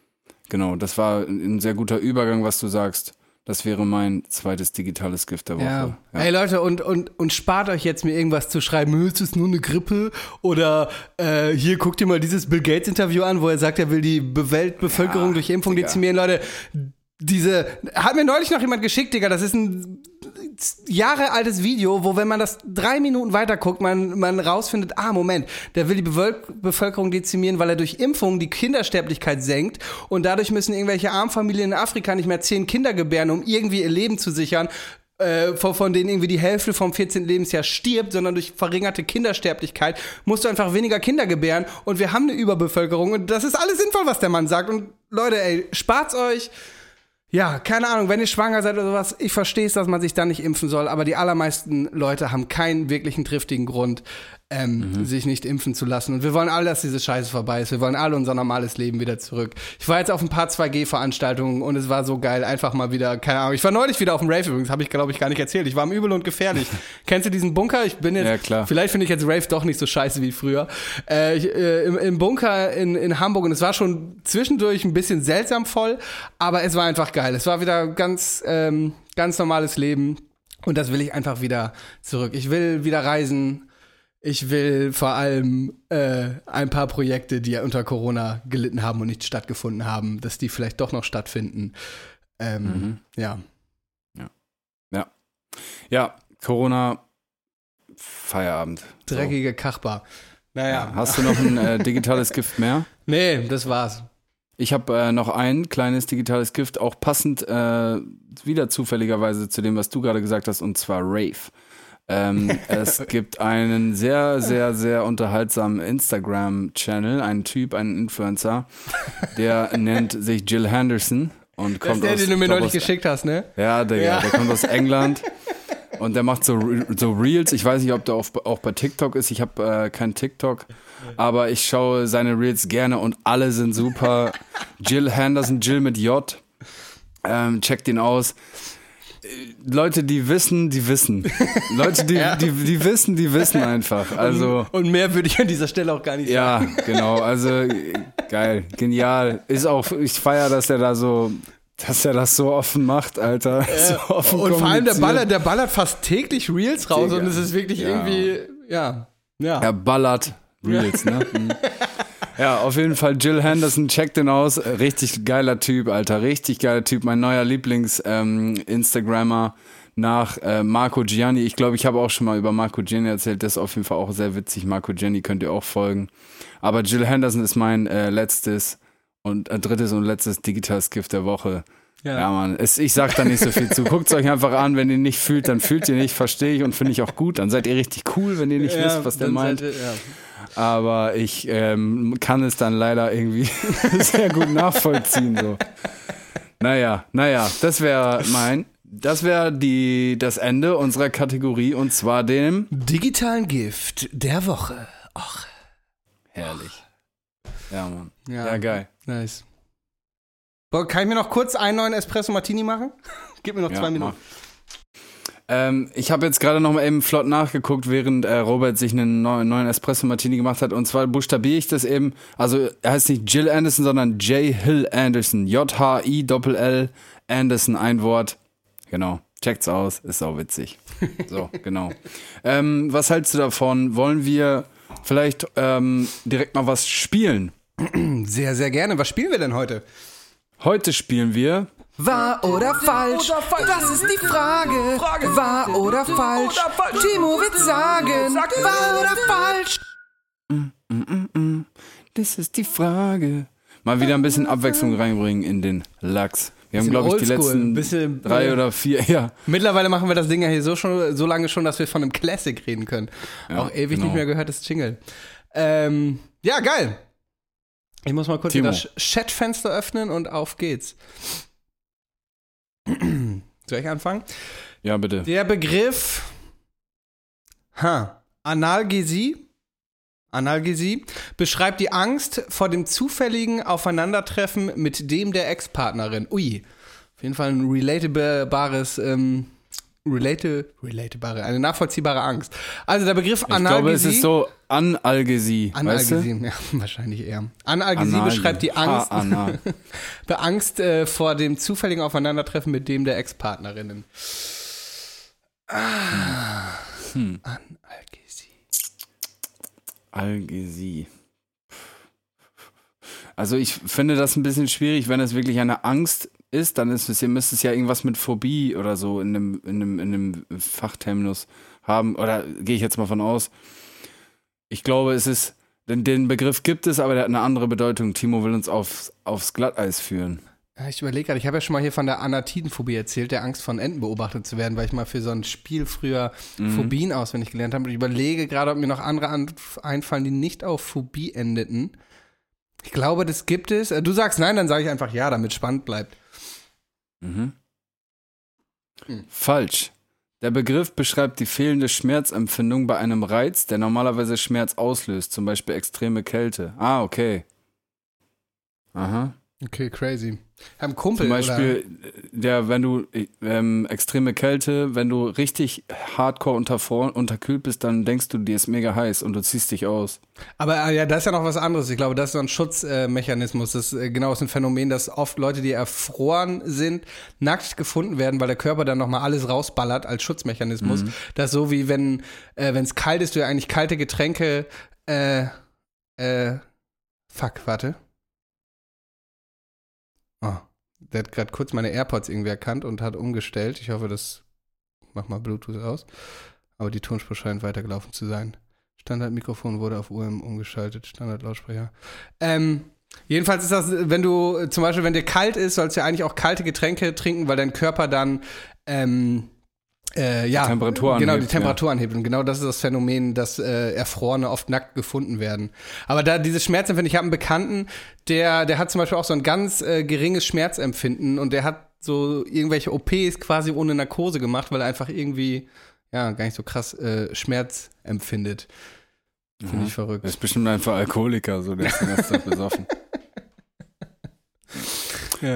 Genau, das war ein sehr guter Übergang, was du sagst. Das wäre mein zweites digitales Gift der Woche. Ja. Ja. Ey Leute, und, und, und spart euch jetzt mir irgendwas zu schreiben, ist es nur eine Grippe? Oder äh, hier guckt ihr mal dieses Bill Gates Interview an, wo er sagt, er will die Weltbevölkerung Ja, durch Impfung Digga. dezimieren. Leute, diese, hat mir neulich noch jemand geschickt, Digga, das ist ein Jahre altes Video, wo wenn man das drei Minuten weiter guckt, man, man rausfindet, ah, Moment, der will die Bevölkerung dezimieren, weil er durch Impfung die Kindersterblichkeit senkt und dadurch müssen irgendwelche Armfamilien in Afrika nicht mehr zehn Kinder gebären, um irgendwie ihr Leben zu sichern, äh, von, von denen irgendwie die Hälfte vom 14. Lebensjahr stirbt, sondern durch verringerte Kindersterblichkeit musst du einfach weniger Kinder gebären und wir haben eine Überbevölkerung und das ist alles sinnvoll, was der Mann sagt und Leute, ey, spart's euch. Ja, keine Ahnung, wenn ihr schwanger seid oder sowas, ich verstehe es, dass man sich dann nicht impfen soll, aber die allermeisten Leute haben keinen wirklichen triftigen Grund, ähm, sich nicht impfen zu lassen. Und wir wollen alle, dass diese Scheiße vorbei ist. Wir wollen alle unser normales Leben wieder zurück. Ich war jetzt auf ein paar 2G-Veranstaltungen und es war so geil, einfach mal wieder, keine Ahnung. Ich war neulich wieder auf dem Rave übrigens, habe ich glaube ich gar nicht erzählt. Ich war im Übel und gefährlich. Kennst du diesen Bunker? Ich bin jetzt, Ja, klar. vielleicht finde ich jetzt Rave doch nicht so scheiße wie früher. Äh, ich, äh, im, Im Bunker in, in Hamburg und es war schon zwischendurch ein bisschen seltsam voll, aber es war einfach geil. Es war wieder ganz, ähm, ganz normales Leben und das will ich einfach wieder zurück. Ich will wieder reisen. Ich will vor allem äh, ein paar Projekte, die ja unter Corona gelitten haben und nicht stattgefunden haben, dass die vielleicht doch noch stattfinden. Ähm, Ja. Ja, Corona, Feierabend. So. Dreckige Kachbar. Naja. Hast du noch ein äh, digitales Gift mehr? Nee, das war's. Ich habe äh, noch ein kleines digitales Gift, auch passend äh, wieder zufälligerweise zu dem, was du gerade gesagt hast, und zwar Rave. Ähm, es gibt einen sehr, sehr, sehr unterhaltsamen Instagram-Channel, einen Typ, einen Influencer, der nennt sich Jill Henderson und Das kommt ist der, aus, den du mir neulich aus geschickt hast, ne? Ja, Digga, Ja. der kommt aus England und der macht so, Re- so Reels. Ich weiß nicht, ob der auf, auch bei TikTok ist. Ich habe äh, kein TikTok, aber ich schaue seine Reels gerne und alle sind super. Jill Henderson, Jill mit J. Ähm, checkt ihn aus. Äh, Leute, die wissen, die wissen. Leute, die, die, die wissen, die wissen einfach. Also. Und mehr würde ich an dieser Stelle auch gar nicht sagen. Ja, genau. Also äh, geil, genial. Ist auch, ich feiere, dass er da so, dass er das so offen macht, Alter. So offen Und vor allem der ballert, der ballert fast täglich Reels raus Digga. und es ist wirklich Ja. irgendwie, ja. Ja. Er ballert Reels, ne? Mhm. Ja, auf jeden Fall Jill Henderson, checkt den aus. Richtig geiler Typ, Alter. Richtig geiler Typ. Mein neuer Lieblings-Instagrammer nach äh, Marco Gianni. Ich glaube, ich habe auch schon mal über Marco Gianni erzählt. Das ist auf jeden Fall auch sehr witzig. Marco Gianni könnt ihr auch folgen. Aber Jill Henderson ist mein äh, letztes und äh, drittes und letztes digitales Gift der Woche. Ja, Mann, es, ich sag da nicht so viel zu. Guckt es euch einfach an, wenn ihr nicht fühlt, dann fühlt ihr nicht, verstehe ich und finde ich auch gut. Dann seid ihr richtig cool, wenn ihr nicht wisst, was der meint. ihr- ja. Aber ich ähm, kann es dann leider irgendwie sehr gut nachvollziehen. So. Naja, naja, das wäre mein, das wäre die das Ende unserer Kategorie und zwar dem Digitalen Gift der Woche. Och, herrlich. Ja, Mann. ja. Ja, geil. Nice. Kann ich mir noch kurz einen neuen Espresso Martini machen? Gib mir noch Ja, zwei Minuten. Ähm, ich habe jetzt gerade noch mal eben flott nachgeguckt, während äh, Robert sich einen neuen, neuen Espresso Martini gemacht hat. Und zwar buchstabiere ich das eben. Also er heißt nicht Jill Anderson, sondern J. Hill Anderson. J-H-I-L-L Anderson, ein Wort. Genau. Checkt's aus, ist auch witzig. So, genau. Ähm, was hältst du davon? Wollen wir vielleicht ähm, direkt mal was spielen? Sehr, sehr gerne. Was spielen wir denn heute? Heute spielen wir Wahr oder falsch? Das ist die Frage. Wahr oder falsch? Timo wird sagen. Wahr oder falsch? Das ist die Frage. Mal wieder ein bisschen Abwechslung reinbringen in den Lachs. Wir haben, glaube ich, die letzten bisschen- drei oder vier, ja. Mittlerweile machen wir das Ding ja hier so, schon, so lange schon, dass wir von einem Classic reden können. Ja, Auch ewig genau. nicht mehr gehört, das Jingle. Ähm, Ja, geil. Ich muss mal kurz Timo. das Chatfenster öffnen und auf geht's. Soll ich anfangen? Ja, bitte. Der Begriff ha, Analgesie, Analgesie beschreibt die Angst vor dem zufälligen Aufeinandertreffen mit dem der Ex-Partnerin. Ui, auf jeden Fall ein relatabares, ähm, relate, relatable, eine nachvollziehbare Angst. Also der Begriff Ich Analgesie. glaube, es ist so Analgesie. Weißt du? Analgesie, ja, wahrscheinlich eher. Analgesie Anal- beschreibt die Angst. Beangst äh, vor dem zufälligen Aufeinandertreffen mit dem der Ex-Partnerinnen. Ah. Hm. Analgesie. Algesie. Also ich finde das ein bisschen schwierig, wenn es wirklich eine Angst ist, dann ist es, ihr müsst es ja irgendwas mit Phobie oder so in einem, in einem, in einem Fachterminus haben. Oder gehe ich jetzt mal von aus. Ich glaube, es ist, den, den Begriff gibt es, aber der hat eine andere Bedeutung. Timo will uns aufs, aufs Glatteis führen. Ich überlege gerade, ich habe ja schon mal hier von der Anatidenphobie erzählt, der Angst von Enten beobachtet zu werden, weil ich mal für so ein Spiel früher Phobien auswendig gelernt habe. Und ich überlege gerade, ob mir noch andere an, einfallen, die nicht auf Phobie endeten. Ich glaube, das gibt es. Äh, Du sagst nein, dann sage ich einfach ja, damit spannend bleibt. Mhm. Hm. Falsch. Der Begriff beschreibt die fehlende Schmerzempfindung bei einem Reiz, der normalerweise Schmerz auslöst, zum Beispiel extreme Kälte. Ah, okay. Aha. Okay, crazy. Ich habe einen Kumpel, Zum Beispiel, äh, der, wenn du ähm, extreme Kälte, wenn du richtig hardcore unterfroren, unterkühlt bist, dann denkst du, dir ist mega heiß und du ziehst dich aus. Oder? Aber äh, ja, das ist ja noch was anderes. Ich glaube, das ist so ein Schutzmechanismus. Das ist äh, genau ist ein Phänomen, dass oft Leute, die erfroren sind, nackt gefunden werden, weil der Körper dann nochmal alles rausballert als Schutzmechanismus. Das ist so wie wenn äh, es kalt ist, du ja eigentlich kalte Getränke äh, äh, fuck, warte. Der hat gerade kurz meine AirPods irgendwie erkannt und hat umgestellt. Ich hoffe, das mach mal Bluetooth aus. Aber die Tonspur scheint weitergelaufen zu sein. Standardmikrofon wurde auf UM umgeschaltet, Standardlautsprecher. Ähm, jedenfalls ist das, wenn du zum Beispiel, wenn dir kalt ist, sollst du ja eigentlich auch kalte Getränke trinken, weil dein Körper dann ähm, äh, ja, Temperatur genau, anhebt, die Temperatur anhebt. Und genau das ist das Phänomen, dass äh, Erfrorene oft nackt gefunden werden. Aber da dieses Schmerzempfinden, ich habe einen Bekannten, der, der hat zum Beispiel auch so ein ganz äh, geringes Schmerzempfinden und der hat so irgendwelche OPs quasi ohne Narkose gemacht, weil er einfach irgendwie ja gar nicht so krass äh, Schmerz empfindet. Finde Aha. ich verrückt. Das ist bestimmt einfach Alkoholiker, so der ist die ganze Zeit besoffen. Ja.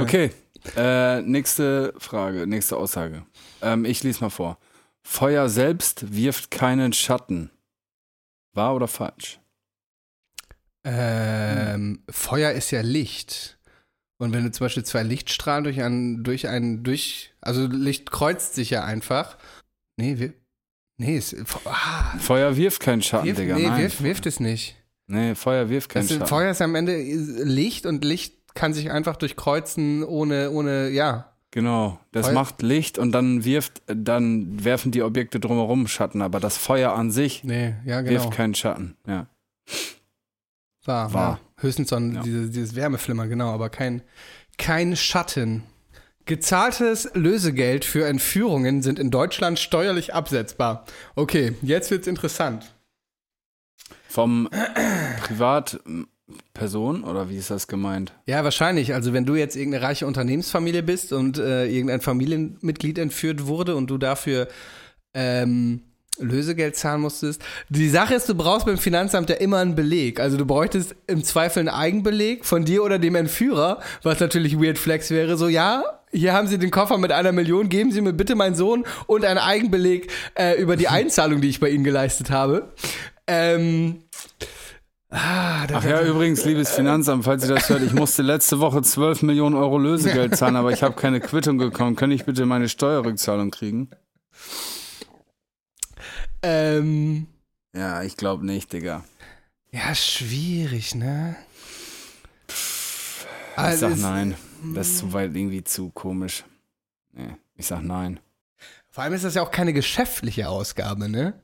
Okay, äh, nächste Frage, nächste Aussage. Ähm, ich lese mal vor. Feuer selbst wirft keinen Schatten. Wahr oder falsch? Ähm, Feuer ist ja Licht. Und wenn du zum Beispiel zwei Lichtstrahlen durch einen, durch einen, durch, also Licht kreuzt sich ja einfach. Nee, wir, nee, es, ah, Feuer wirft keinen Schatten, wirft, Digga. nee, nein. wirft, wirft es nicht. Nee, Feuer wirft keinen Das Schatten. Feuer ist am Ende Licht und Licht kann sich einfach durchkreuzen ohne, ohne, ja. Genau, das Feuer- macht Licht und dann wirft, dann werfen die Objekte drumherum Schatten, aber das Feuer an sich Nee, ja, genau. wirft keinen Schatten. Ja. War, War. war. Höchstens so ein, Ja. diese, dieses Wärmeflimmer, genau, aber kein, kein Schatten. Gezahltes Lösegeld für Entführungen sind in Deutschland steuerlich absetzbar. Okay, jetzt wird's interessant. Vom Privatperson oder wie ist das gemeint? Ja, wahrscheinlich. Also wenn du jetzt irgendeine reiche Unternehmensfamilie bist und äh, irgendein Familienmitglied entführt wurde und du dafür ähm, Lösegeld zahlen musstest. Die Sache ist, du brauchst beim Finanzamt ja immer einen Beleg. Also du bräuchtest im Zweifel einen Eigenbeleg von dir oder dem Entführer, was natürlich Weird Flex wäre. So, ja, hier haben Sie den Koffer mit einer Million, geben Sie mir bitte meinen Sohn und einen Eigenbeleg äh, über die Einzahlung, die ich bei Ihnen geleistet habe. Ähm, ah, Ach ja, übrigens, liebes Finanzamt, falls ihr das hört, ich musste letzte Woche 12 Millionen Euro Lösegeld zahlen, aber ich habe keine Quittung bekommen. Kann ich bitte meine Steuerrückzahlung kriegen? ähm, Ja, ich glaube nicht, Digga. ja, schwierig, ne? Ich Also sag nein. Das ist zu weit irgendwie zu komisch. Nee, ich sag nein. Vor allem ist das ja auch keine geschäftliche Ausgabe, ne?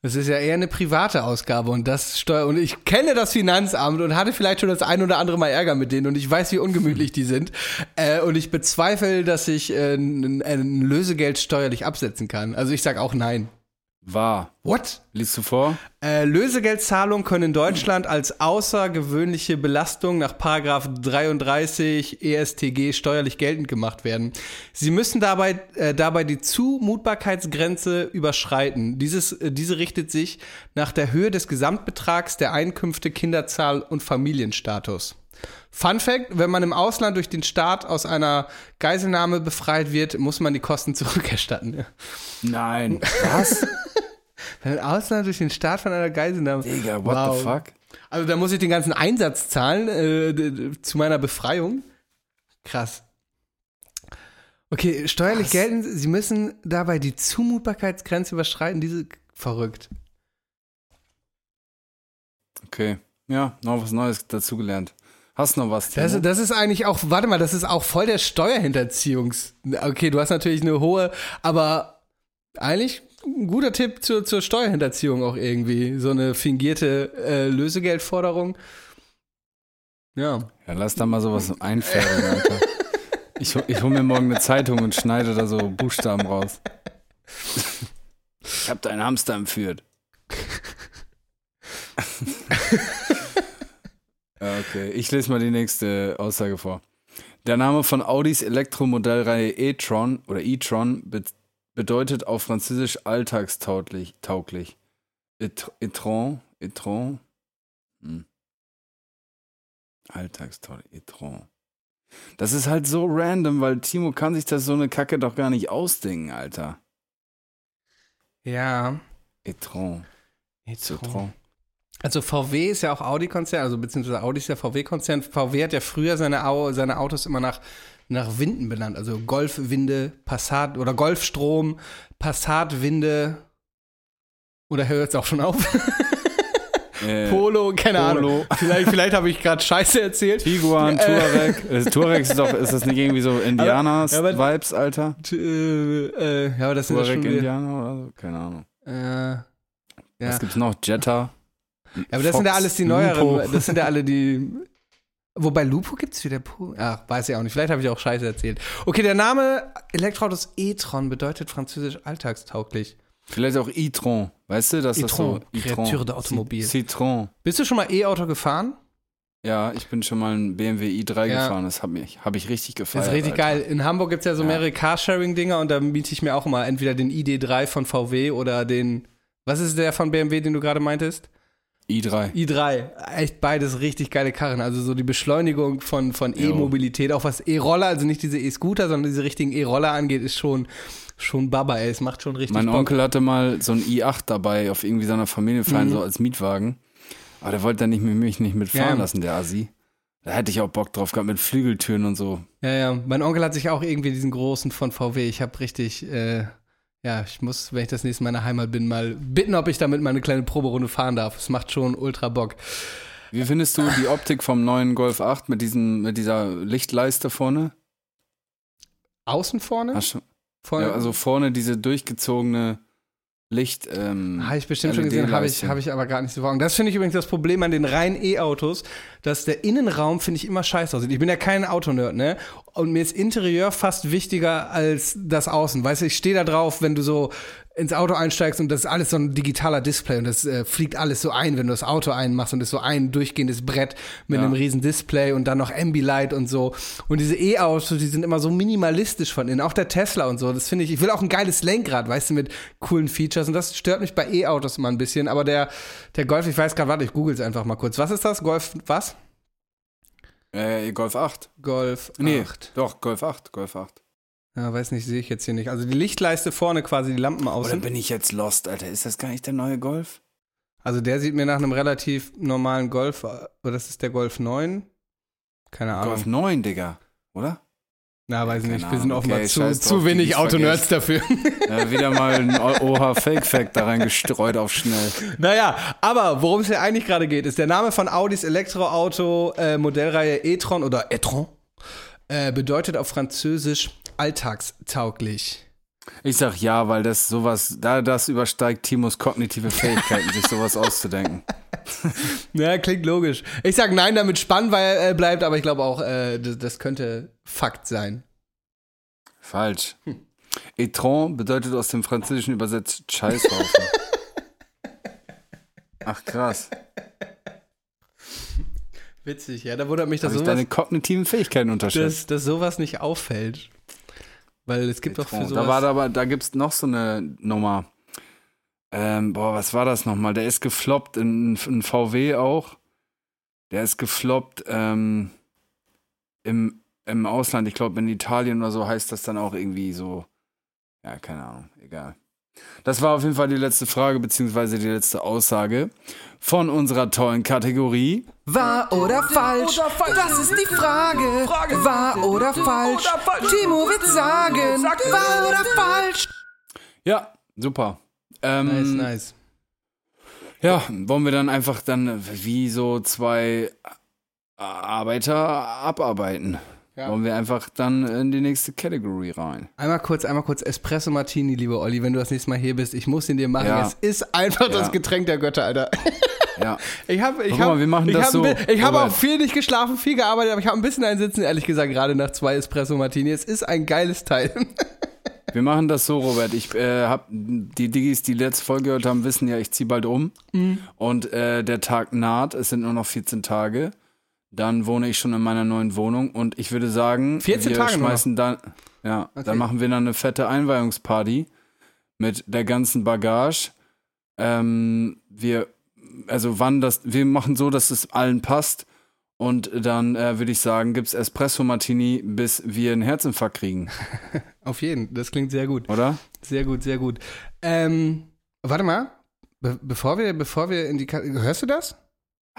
Das ist ja eher eine private Ausgabe und das Steuer und ich kenne das Finanzamt und hatte vielleicht schon das ein oder andere Mal Ärger mit denen und ich weiß, wie ungemütlich die sind äh, und ich bezweifle, dass ich äh, ein, ein Lösegeld steuerlich absetzen kann. Also ich sag auch nein. Wahr. What? Liest du vor? Äh, Lösegeldzahlungen können in Deutschland als außergewöhnliche Belastung nach Paragraph 33 ESTG steuerlich geltend gemacht werden. Sie müssen dabei, äh, dabei die Zumutbarkeitsgrenze überschreiten. Dieses, äh, diese richtet sich nach der Höhe des Gesamtbetrags der Einkünfte, Kinderzahl und Familienstatus. Fun Fact: Wenn man im Ausland durch den Staat aus einer Geiselnahme befreit wird, muss man die Kosten zurückerstatten. Nein. Was? Wenn im Ausland durch den Staat von einer Geiselnahme. Digga, what Wow. the fuck? Also da muss ich den ganzen Einsatz zahlen äh, zu meiner Befreiung. Krass. Okay, steuerlich Was? gelten, Sie müssen dabei die Zumutbarkeitsgrenze überschreiten. Diese verrückt. Okay. Ja, noch was Neues dazugelernt. Hast noch was, Timo? Das, das ist eigentlich auch, warte mal, das ist auch voll der Steuerhinterziehungs. Okay, du hast natürlich eine hohe, aber eigentlich ein guter Tipp zur, zur Steuerhinterziehung auch irgendwie. So eine fingierte äh, Lösegeldforderung. Ja. Ja, lass da mal sowas einfärben, Alter. Ich, ich hol mir morgen eine Zeitung und schneide da so Buchstaben raus. Ich hab deinen Hamster entführt. Okay, ich lese mal die nächste Aussage vor. Der Name von Audis Elektromodellreihe e-tron oder e-tron bedeutet auf Französisch alltagstauglich. Tauglich. Et- E-tron, e-tron. Hm. Alltagstauglich, e-tron. Das ist halt so random, weil Timo kann sich das so eine Kacke doch gar nicht ausdenken, Alter. Ja. E-tron, e-tron. Also VW ist ja auch Audi-Konzern, also beziehungsweise Audi ist ja VW-Konzern. VW hat ja früher seine, Au seine Autos immer nach, nach Winden benannt. Also Golfwinde, Passat oder Golfstrom, Passatwinde. Oder hört es auch schon auf? Äh, Polo, keine Polo. Ahnung. Vielleicht, vielleicht habe ich gerade Scheiße erzählt. Tiguan, Äh. Tuareg. Äh, Tuareg ist doch, ist das nicht irgendwie so Indianers-Vibes, Alter? Äh, äh, ja, aber das sind ja schon Tuareg-Indianer oder so? Keine Ahnung. äh, ja. Was gibt's noch? Jetta? Ja, aber das sind ja alles die Lupo. neueren. Das sind ja alle die. Wobei Lupo gibt es wieder. Pu- Ach, weiß ich auch nicht. Vielleicht habe ich auch Scheiße erzählt. Okay, der Name Elektroautos e-tron bedeutet französisch alltagstauglich. Vielleicht auch e-tron. Weißt du, dass das so E-tron, Kreatur der Automobil. Citron. Bist du schon mal E-Auto gefahren? Ja, ich bin schon mal ein BMW i3 Ja. gefahren. Das habe ich, hab ich richtig gefeiert. Das ist richtig Alter. geil. In Hamburg gibt es ja so Ja. mehrere Carsharing-Dinger und da miete ich mir auch immer entweder den ID3 von VW oder den. Was ist der von BMW, den du gerade meintest? I3. i3, echt beides richtig geile Karren. Also so die Beschleunigung von, von. E-Mobilität, auch was E-Roller, also nicht diese E-Scooter, sondern diese richtigen E-Roller angeht, ist schon, schon Baba, ey. Es macht schon richtig Mein Bock. Onkel hatte mal so ein i8 dabei auf irgendwie seiner Familienfeier, Mhm. so als Mietwagen. Aber der wollte dann nicht mit mich nicht mitfahren Ja. lassen, der Assi. Da hätte ich auch Bock drauf gehabt mit Flügeltüren und so. Ja, ja. Mein Onkel hat sich auch irgendwie diesen großen von VW. Ich habe richtig, äh, ja, ich muss, wenn ich das nächste Mal in der Heimat bin, mal bitten, ob ich damit mal eine kleine Proberunde fahren darf. Es macht schon ultra Bock. Wie findest du die Optik vom neuen Golf 8 mit, diesen, mit dieser Lichtleiste vorne? Außen vorne? Hast du, vorne ja, also vorne diese durchgezogene Licht. Ähm, Habe ich bestimmt schon gesehen, habe ich, LED-Leiste. hab ich aber gar nicht so vor. Das finde ich übrigens das Problem an den reinen E-Autos, dass der Innenraum, finde ich, immer scheiße aussieht. Ich bin ja kein Autonerd, ne? Und mir ist Interieur fast wichtiger als das Außen. Weißt du, ich stehe da drauf, wenn du so ins Auto einsteigst und das ist alles so ein digitaler Display und das äh, fliegt alles so ein, wenn du das Auto einmachst und das ist so ein durchgehendes Brett mit Ja. einem riesen Display und dann noch Ambilight und so. Und diese E-Autos, die sind immer so minimalistisch von innen. Auch der Tesla und so. Das finde ich, ich will auch ein geiles Lenkrad, weißt du, mit coolen Features. Und das stört mich bei E-Autos immer ein bisschen. Aber der, der Golf, ich weiß gerade, warte, ich google es einfach mal kurz. Was ist das? Golf, was? Äh, Golf 8. Golf Nee, 8. doch, Golf 8, Golf 8. Ja, weiß nicht, sehe ich jetzt hier nicht. Also die Lichtleiste vorne quasi, die Lampen Oder außen. bin ich jetzt lost, Alter? Ist das gar nicht der neue Golf? Also der sieht mir nach einem relativ normalen Golf, oder das ist der Golf 9? Keine Ahnung. Golf 9, Digga. Oder? Na, weiß Keine nicht. Wir sind offenbar Okay, zu, zu wenig Autonerds dafür. Ja, wieder mal ein OH-Fake-Fact da reingestreut auf schnell. naja, aber worum es hier eigentlich gerade geht, ist der Name von Audis Elektroauto äh, Modellreihe e-tron oder e-tron äh, bedeutet auf Französisch alltagstauglich. Ich sag ja, weil das sowas, da das übersteigt Timos kognitive Fähigkeiten, sich sowas auszudenken. Ja, klingt logisch. Ich sag nein, damit spannend weil, äh, bleibt, aber ich glaube auch, äh, das, das könnte Fakt sein. Falsch. Etron bedeutet aus dem Französischen übersetzt Scheißhaufen. Ach krass. Witzig, ja. Da wundert mich, dass ich sowas, deine kognitiven Fähigkeiten unterschätzt. dass, dass sowas nicht auffällt. Weil es gibt doch für sowas. da war da aber, da gibt's noch so eine Nummer. Ähm, boah, was war das nochmal? Der ist gefloppt in, in VW auch. Der ist gefloppt ähm, im, im Ausland. Ich glaube, in Italien oder so heißt das dann auch irgendwie so. Ja, keine Ahnung, egal. Das war auf jeden Fall die letzte Frage, beziehungsweise die letzte Aussage von unserer tollen Kategorie. Wahr oder falsch? Das ist die Frage. Wahr oder falsch? Timo wird sagen. Wahr oder falsch? Ja, super. Ähm, Nice, nice. Ja, wollen wir dann einfach dann wie so zwei Arbeiter abarbeiten. Ja. Wollen wir einfach dann in die nächste Category rein. Einmal kurz, einmal kurz Espresso Martini, liebe Olli, wenn du das nächste Mal hier bist. Ich muss ihn dir machen. Ja. Es ist einfach das Ja. Getränk der Götter, Alter. Ja. Ich habe ich hab, mal, wir machen ich das hab, so, Ich habe Robert. auch viel nicht geschlafen, viel gearbeitet, aber ich habe ein bisschen einsitzen, ehrlich gesagt, gerade nach zwei Espresso Martini. Es ist ein geiles Teil. Wir machen das so, Robert. Ich äh, hab die Diggis, die letzte Folge gehört haben, wissen ja, ich ziehe bald um. Mhm. Und äh, der Tag naht, es sind nur noch 14 Tage. Dann wohne ich schon in meiner neuen Wohnung und ich würde sagen, 14 wir Tage schmeißen dann, ja, Okay. dann machen wir dann eine fette Einweihungsparty mit der ganzen Bagage. Ähm, wir, also wann das, wir machen so, dass es allen passt. Und dann äh, würde ich sagen, gibt's Espresso Martini, bis wir einen Herzinfarkt kriegen, Auf jeden, das klingt sehr gut. oder? Sehr gut, sehr gut. Ähm, warte mal, Be bevor wir, bevor wir in die, Ka hörst du das?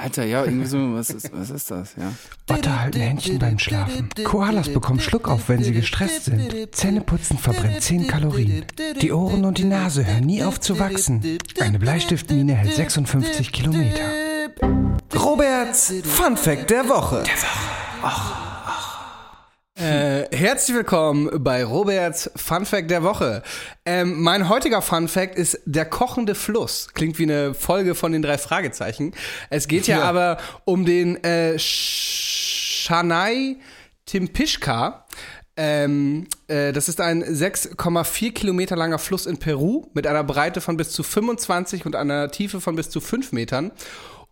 Alter, ja, irgendwie so, was ist, was ist das, ja? Otter halten Händchen beim Schlafen. Koalas bekommen Schluckauf, wenn sie gestresst sind. Zähneputzen verbrennt 10 Kalorien. Die Ohren und die Nase hören nie auf zu wachsen. Eine Bleistiftmine hält 56 Kilometer. Roberts Fun Fact der Woche. Äh, herzlich willkommen bei Roberts Fun Fact der Woche. Ähm, mein heutiger Fun Fact ist der kochende Fluss. Klingt wie eine Folge von den drei Fragezeichen. Es geht ja, Ja. aber um den äh, Shanai Timpishka. Ähm, äh, das ist ein 6,4 Kilometer langer Fluss in Peru mit einer Breite von bis zu 25 und einer Tiefe von bis zu 5 Metern.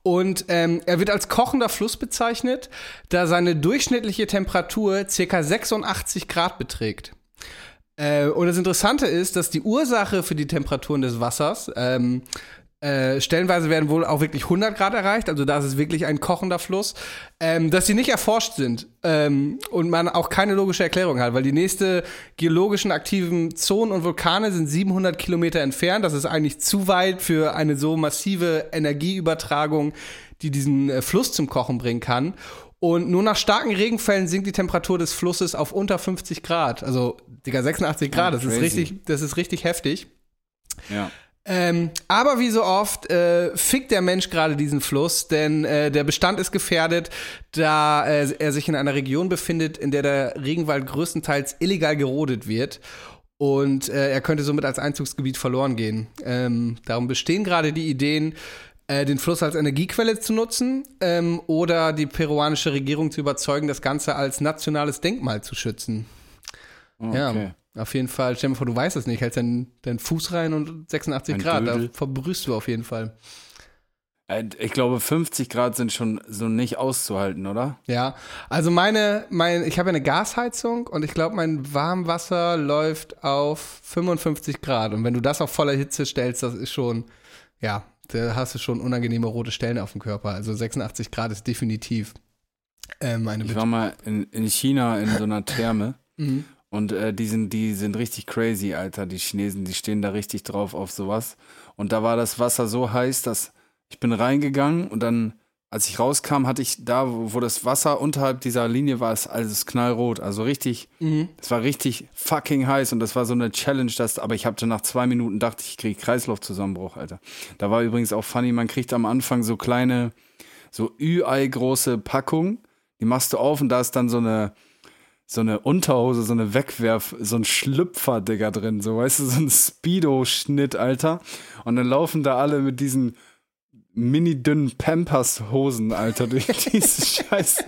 Und ähm, er wird als kochender Fluss bezeichnet, da seine durchschnittliche Temperatur ca. 86 Grad beträgt. Äh, und das Interessante ist, dass die Ursache für die Temperaturen des Wassers ähm, äh, stellenweise werden wohl auch wirklich 100 Grad erreicht, also da ist es wirklich ein kochender Fluss, ähm, dass sie nicht erforscht sind ähm, und man auch keine logische Erklärung hat, weil die nächste geologischen aktiven Zonen und Vulkane sind 700 Kilometer entfernt. Das ist eigentlich zu weit für eine so massive Energieübertragung, die diesen äh, Fluss zum Kochen bringen kann. Und nur nach starken Regenfällen sinkt die Temperatur des Flusses auf unter 50 Grad. Also, Digga, 86 Grad, das ist richtig, das ist richtig heftig. Ja. Ähm, aber wie so oft äh, fickt der Mensch gerade diesen Fluss, denn äh, der Bestand ist gefährdet, da äh, er sich in einer Region befindet, in der der Regenwald größtenteils illegal gerodet wird. Und äh, er könnte somit als Einzugsgebiet verloren gehen. Ähm, darum bestehen gerade die Ideen, äh, den Fluss als Energiequelle zu nutzen ähm, oder die peruanische Regierung zu überzeugen, das Ganze als nationales Denkmal zu schützen. Oh, Ja, okay. Auf jeden Fall. Stell dir vor, du weißt es nicht, hältst deinen, deinen Fuß rein und 86 Ein Grad, da Dödel. verbrühst du auf jeden Fall. Äh, Ich glaube, 50 Grad sind schon so nicht auszuhalten, oder? Ja, also meine, mein, ich habe ja eine Gasheizung und ich glaube, mein Warmwasser läuft auf 55 Grad. Und wenn du das auf voller Hitze stellst, das ist schon, ja, da hast du schon unangenehme rote Stellen auf dem Körper. Also 86 Grad ist definitiv ähm, eine Ich Bitte. war mal in, in China in so einer Therme Mhm. Und äh, die, sind, die sind richtig crazy, Alter. Die Chinesen, die stehen da richtig drauf auf sowas. Und da war das Wasser so heiß, dass ich bin reingegangen und dann, als ich rauskam, hatte ich da, wo, wo das Wasser unterhalb dieser Linie war, ist alles knallrot. Also richtig, Mhm. es war richtig fucking heiß und das war so eine Challenge, dass, aber ich hatte nach zwei Minuten dachte ich, ich kriege Kreislaufzusammenbruch, Alter. Da war übrigens auch funny, man kriegt am Anfang so kleine, so Ü-Ei große Packungen, die machst du auf und da ist dann so eine, so eine Unterhose, so eine Wegwerf, so ein Schlüpfer, Digga, drin, so, weißt du, so ein Speedo-Schnitt, Alter. Und dann laufen da alle mit diesen mini dünnen Pampers-Hosen, Alter, durch diese Scheiße.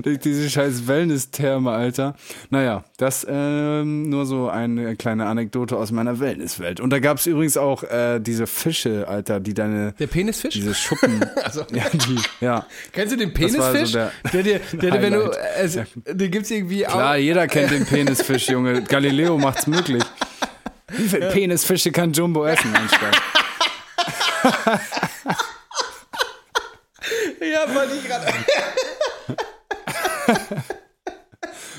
Durch diese scheiß Wellness-Therme, Alter. Naja, das ähm, nur so eine kleine Anekdote aus meiner Wellnesswelt. Und da gab es übrigens auch äh, diese Fische, Alter, die deine. Der Penisfisch? Diese Schuppen. Also. Ja, die, ja. Kennst du den war so Penisfisch? der- der, dir, der, dir, wenn du, Highlight. es, den gibt's irgendwie auch. Klar, jeder kennt den Penisfisch, Junge. Galileo macht's möglich. Wie viele Penisfische kann Jumbo essen, mein? Ja, wollte ich gerade.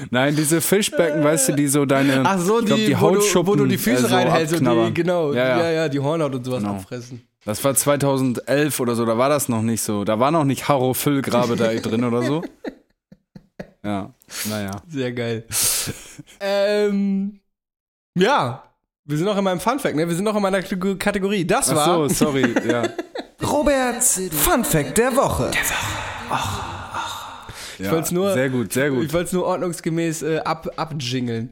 Nein, diese Fischbecken, weißt du, die so deine, Ach so, ich glaub, die, die wo, du, Hautschuppen wo du die Füße äh, so reinhältst und die, genau, Ja, ja, ja. ja, die Hornhaut und sowas Genau. abfressen. Das war 2011 oder so, da war das noch nicht so. Da war noch nicht Harro Füllgrabe da drin oder so. Ja, naja. Sehr geil. ähm, ja, wir sind noch in meinem Funfact, ne? Wir sind noch in meiner K- Kategorie. Das Ach war. so, sorry, ja. Roberts Fun Fact der Woche. Ja. wollt's nur- Sehr gut, sehr gut. Ich wollte es nur ordnungsgemäß äh, ab, abjingeln.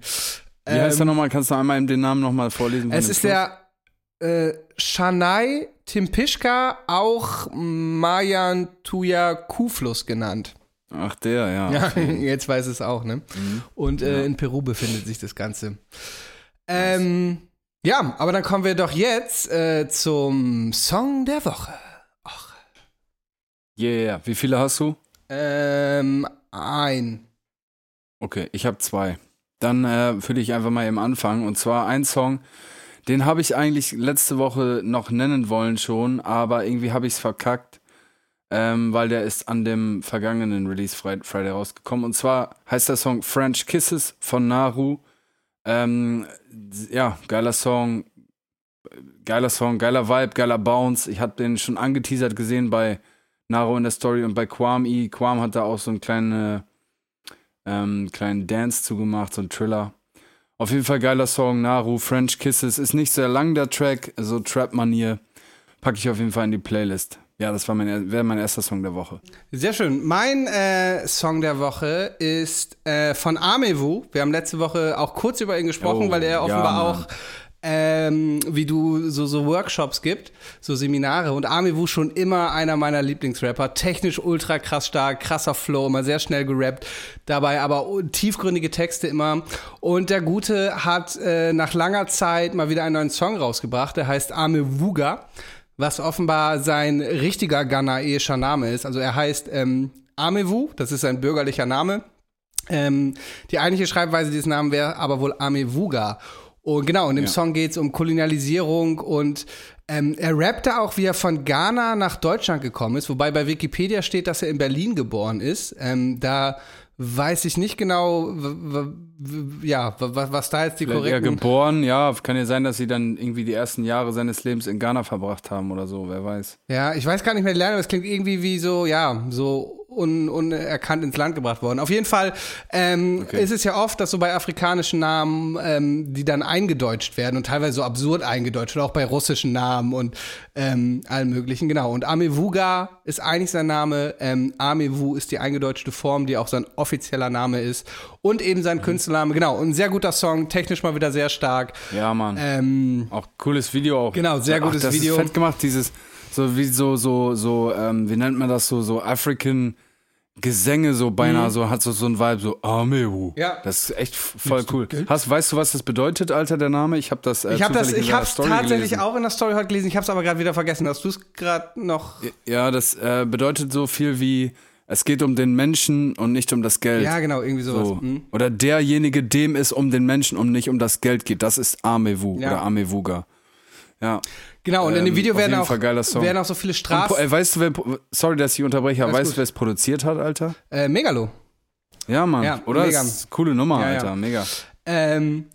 Wie heißt er nochmal? Kannst du einmal den Namen nochmal vorlesen? Es ist Fluss? der äh, Shanai Timpischka, auch Mayan Tuya Kuhfluss genannt. Ach, der, ja. Ja, jetzt weiß es auch, ne? Mhm. Und äh, in Peru befindet sich das Ganze. Ähm, ja, aber dann kommen wir doch jetzt äh, zum Song der Woche. Yeah, wie viele hast du? Ähm, ein. Okay, ich habe zwei. Dann äh, würde ich einfach mal eben anfangen. Und zwar ein Song, den habe ich eigentlich letzte Woche noch nennen wollen schon, aber irgendwie habe ich es verkackt, ähm, weil der ist an dem vergangenen Release Friday, rausgekommen. Und zwar heißt der Song French Kisses von Naru. Ähm, ja, geiler Song, geiler Song, geiler Vibe, geiler Bounce. Ich habe den schon angeteasert gesehen bei Naru in der Story und bei Kwame. Kwame hat da auch so einen kleinen, ähm, kleinen Dance zugemacht, so ein Thriller. Auf jeden Fall geiler Song, Naru, French Kisses. Ist nicht sehr lang der Track, so Trap-Manier. Packe ich auf jeden Fall in die Playlist. Ja, das war mein, wäre mein erster Song der Woche. Sehr schön. Mein äh, Song der Woche ist äh, von Amewu. Wir haben letzte Woche auch kurz über ihn gesprochen, Oh, weil er ja, offenbar Mann. auch ähm, wie du so, so Workshops gibt, so Seminare. Und Amewu schon immer einer meiner Lieblingsrapper. Technisch ultra krass stark, krasser Flow, immer sehr schnell gerappt. Dabei aber tiefgründige Texte immer. Und der Gute hat äh, nach langer Zeit mal wieder einen neuen Song rausgebracht. Der heißt Amewuga was offenbar sein richtiger ghanaischer Name ist. Also er heißt ähm, Amewu, das ist sein bürgerlicher Name. Ähm, die eigentliche Schreibweise dieses Namens wäre aber wohl Amewuga. Und genau, in dem Ja. Song geht es um Kolonialisierung und ähm, er rappte auch, wie er von Ghana nach Deutschland gekommen ist, wobei bei Wikipedia steht, dass er in Berlin geboren ist. Ähm, da weiß ich nicht genau, ja, was da jetzt die Vielleicht korrekten geboren, ja, kann ja sein, dass sie dann irgendwie die ersten Jahre seines Lebens in Ghana verbracht haben oder so, wer weiß. Ja, ich weiß gar nicht mehr die Lerne, aber es klingt irgendwie wie so, ja, so un, unerkannt ins Land gebracht worden. Auf jeden Fall ähm, Okay. ist es ja oft, dass so bei afrikanischen Namen, ähm, die dann eingedeutscht werden und teilweise so absurd eingedeutscht oder auch bei russischen Namen und ähm, allen möglichen, genau. Und Amevuga ist eigentlich sein Name, ähm, Amewu ist die eingedeutschte Form, die auch sein offizieller Name ist und eben Mhm. sein Künstlername, genau. Und ein sehr guter Song, technisch mal wieder sehr stark. Ja, Mann. Ähm, Auch cooles Video auch. Genau, sehr gutes das Video. Ist fett gemacht, dieses, so wie so, so, so, ähm, wie nennt man das so, so African Gesänge, so beinahe, so, hat so, so ein Vibe, so, Amehu. Mhm. Ja. Das ist echt voll cool. Hast, weißt du, was das bedeutet, Alter, der Name? Ich habe das, äh, ich habe das, ich habe tatsächlich gelesen. auch in der Story heute gelesen. Ich habe es aber gerade wieder vergessen. Hast du es gerade noch? Ja, das äh, bedeutet so viel wie, es geht um den Menschen und nicht um das Geld. Ja, genau, irgendwie sowas. So. Hm. Oder derjenige, dem es um den Menschen und nicht um das Geld geht. Das ist Amewu Ja. oder Amevuga. Ja. Genau, und in dem Ähm, Video werden auch, werden auch so viele Und, Straßen. äh, weißt du, wer, sorry, dass ich unterbreche, aber weißt du, wer es produziert hat, Alter? Äh, Megalo. Ja, Mann. Ja, Oder? mega. Das ist eine coole Nummer, Ja, ja. Alter. Mega. Ähm,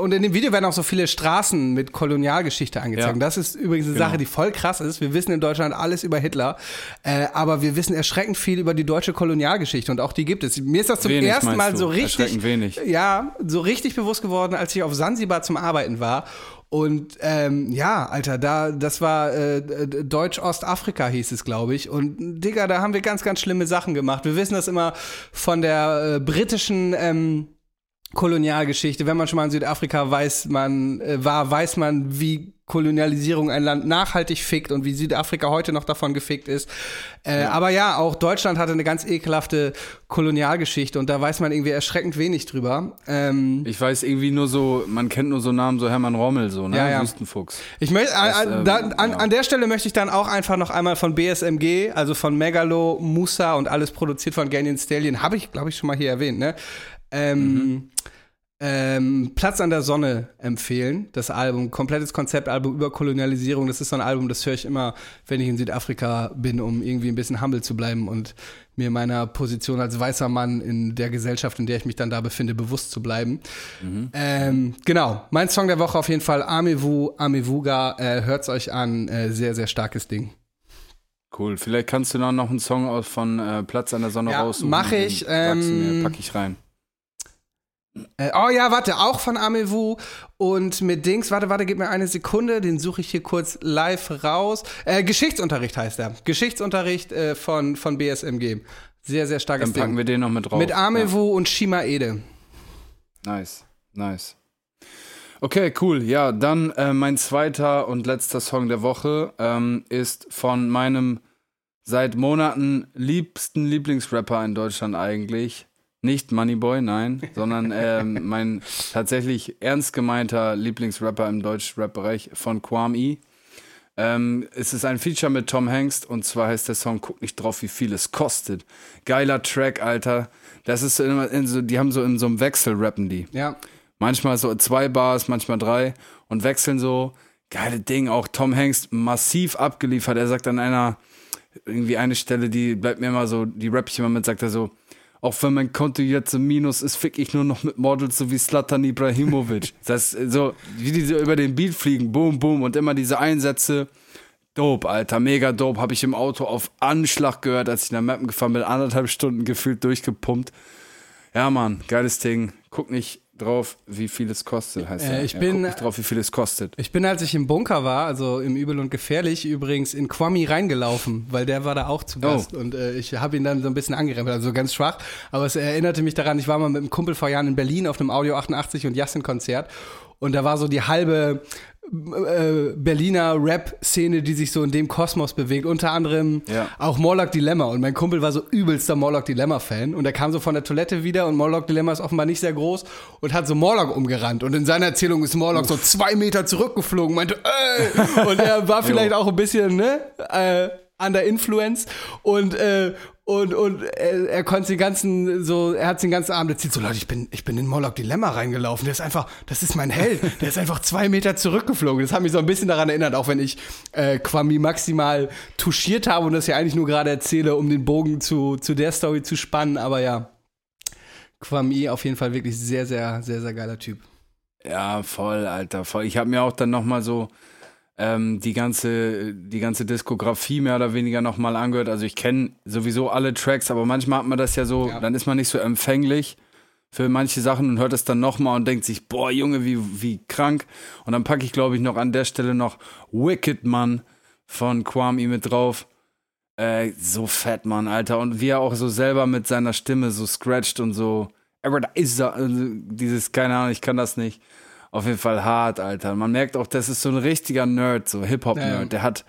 und in dem Video werden auch so viele Straßen mit Kolonialgeschichte angezeigt. Ja. Und Das ist übrigens eine Genau. Sache, die voll krass ist. Wir wissen in Deutschland alles über Hitler, äh, aber wir wissen erschreckend viel über die deutsche Kolonialgeschichte und auch die gibt es. Mir ist das zum Wenig, ersten Mal so richtig, Erschreckend wenig. ja, so richtig bewusst geworden, als ich auf Sansibar zum Arbeiten war. Und ähm, ja, Alter, da das war äh, Deutsch-Ostafrika hieß es, glaube ich. Und Digga, da haben wir ganz, ganz schlimme Sachen gemacht. Wir wissen das immer von der äh, britischen ähm, Kolonialgeschichte. Wenn man schon mal in Südafrika weiß, man äh, war, weiß man, wie Kolonialisierung ein Land nachhaltig fickt und wie Südafrika heute noch davon gefickt ist. Äh, ja. Aber ja, auch Deutschland hatte eine ganz ekelhafte Kolonialgeschichte und da weiß man irgendwie erschreckend wenig drüber. Ähm, ich weiß irgendwie nur so, man kennt nur so Namen, so Hermann Rommel, so, ne? Ja, ja. Wüstenfuchs. Ich möchte, äh, da, an, ja. an der Stelle möchte ich dann auch einfach noch einmal von BSMG, also von Megalo, Musa und alles produziert von Ganyan Stallion, habe ich, glaube ich, schon mal hier erwähnt, ne? Ähm, mhm ähm, Platz an der Sonne empfehlen, das Album, komplettes Konzeptalbum über Kolonialisierung. Das ist so ein Album, das höre ich immer, wenn ich in Südafrika bin, um irgendwie ein bisschen humble zu bleiben und mir meiner Position als weißer Mann in der Gesellschaft, in der ich mich dann da befinde, bewusst zu bleiben. Mhm. Ähm, genau, mein Song der Woche auf jeden Fall Amewu, Amevuga, äh, hört's euch an, äh, sehr, sehr starkes Ding. Cool, vielleicht kannst du noch einen Song aus von äh, Platz an der Sonne ja, raussuchen. Mach ich. Ähm, mir, pack ich rein. Äh, oh ja, warte, auch von Amewu und mit Dings, warte, warte, gib mir eine Sekunde, den suche ich hier kurz live raus. Äh, Geschichtsunterricht heißt er. Geschichtsunterricht äh, von, von BSMG. Sehr, sehr starkes Dann packen Ding. wir den noch mit drauf. Mit Amewu ja. und Shima Ede. Nice, nice. Okay, cool. Ja, dann äh, mein zweiter und letzter Song der Woche ähm, ist von meinem seit Monaten liebsten Lieblingsrapper in Deutschland eigentlich, nicht Moneyboy, nein, sondern ähm, mein tatsächlich ernst gemeinter Lieblingsrapper im Deutsch-Rap-Bereich von Kwame. Ähm, es ist ein Feature mit Tom Hanks und zwar heißt der Song Guck nicht drauf, wie viel es kostet. Geiler Track, Alter. Das ist immer so, die haben so in so einem Wechsel rappen die. Ja. Manchmal so zwei Bars, manchmal drei und wechseln so. Geile Ding, auch Tom Hanks massiv abgeliefert. Er sagt an einer, irgendwie eine Stelle, die bleibt mir immer so, die rapp ich immer mit, sagt er so, auch wenn mein Konto jetzt im Minus ist, fick ich nur noch mit Models so wie Slatan Ibrahimovic. das ist so, wie die so über den Beat fliegen, boom, boom, und immer diese Einsätze. Dope, Alter, mega dope. Habe ich im Auto auf Anschlag gehört, als ich nach Mappen gefahren bin, anderthalb Stunden gefühlt durchgepumpt. Ja, Mann, geiles Ding. Guck nicht drauf, wie viel es kostet, heißt äh, ich ja, bin, nicht drauf, wie viel es kostet. Ich bin, als ich im Bunker war, also im Übel und Gefährlich, übrigens in Kwami reingelaufen, weil der war da auch zu Gast oh. und äh, ich habe ihn dann so ein bisschen angerempelt, also ganz schwach, aber es erinnerte mich daran, ich war mal mit einem Kumpel vor Jahren in Berlin auf einem Audio 88 und Yassin Konzert und da war so die halbe äh, Berliner Rap-Szene, die sich so in dem Kosmos bewegt. Unter anderem ja. auch Morlock Dilemma. Und mein Kumpel war so übelster Morlock Dilemma-Fan. Und er kam so von der Toilette wieder und Morlock Dilemma ist offenbar nicht sehr groß und hat so Morlock umgerannt. Und in seiner Erzählung ist Morlock so zwei Meter zurückgeflogen, meinte, ey! Und er war vielleicht auch ein bisschen, ne? Äh, under influence und äh, und, und er, er konnte den ganzen, so, er hat den ganzen Abend erzählt, so Leute, ich bin, ich bin in Moloch Dilemma reingelaufen. Der ist einfach, das ist mein Held. Der ist einfach zwei Meter zurückgeflogen. Das hat mich so ein bisschen daran erinnert, auch wenn ich äh, Kwami maximal touchiert habe und das ja eigentlich nur gerade erzähle, um den Bogen zu, zu der Story zu spannen. Aber ja, Kwami auf jeden Fall wirklich sehr, sehr, sehr, sehr geiler Typ. Ja, voll, Alter, voll. Ich habe mir auch dann nochmal so ähm, die ganze die ganze Diskografie mehr oder weniger nochmal angehört. Also ich kenne sowieso alle Tracks, aber manchmal hat man das ja so, ja. dann ist man nicht so empfänglich für manche Sachen und hört es dann nochmal und denkt sich, boah, Junge, wie, wie krank. Und dann packe ich, glaube ich, noch an der Stelle noch Wicked Man von Kwame mit drauf. Äh, so fett, Mann, Alter. Und wie er auch so selber mit seiner Stimme so scratcht und so. Aber da ist er. Also dieses, keine Ahnung, ich kann das nicht auf jeden Fall hart, Alter. Man merkt auch, das ist so ein richtiger Nerd, so Hip-Hop-Nerd. Ja. Der hat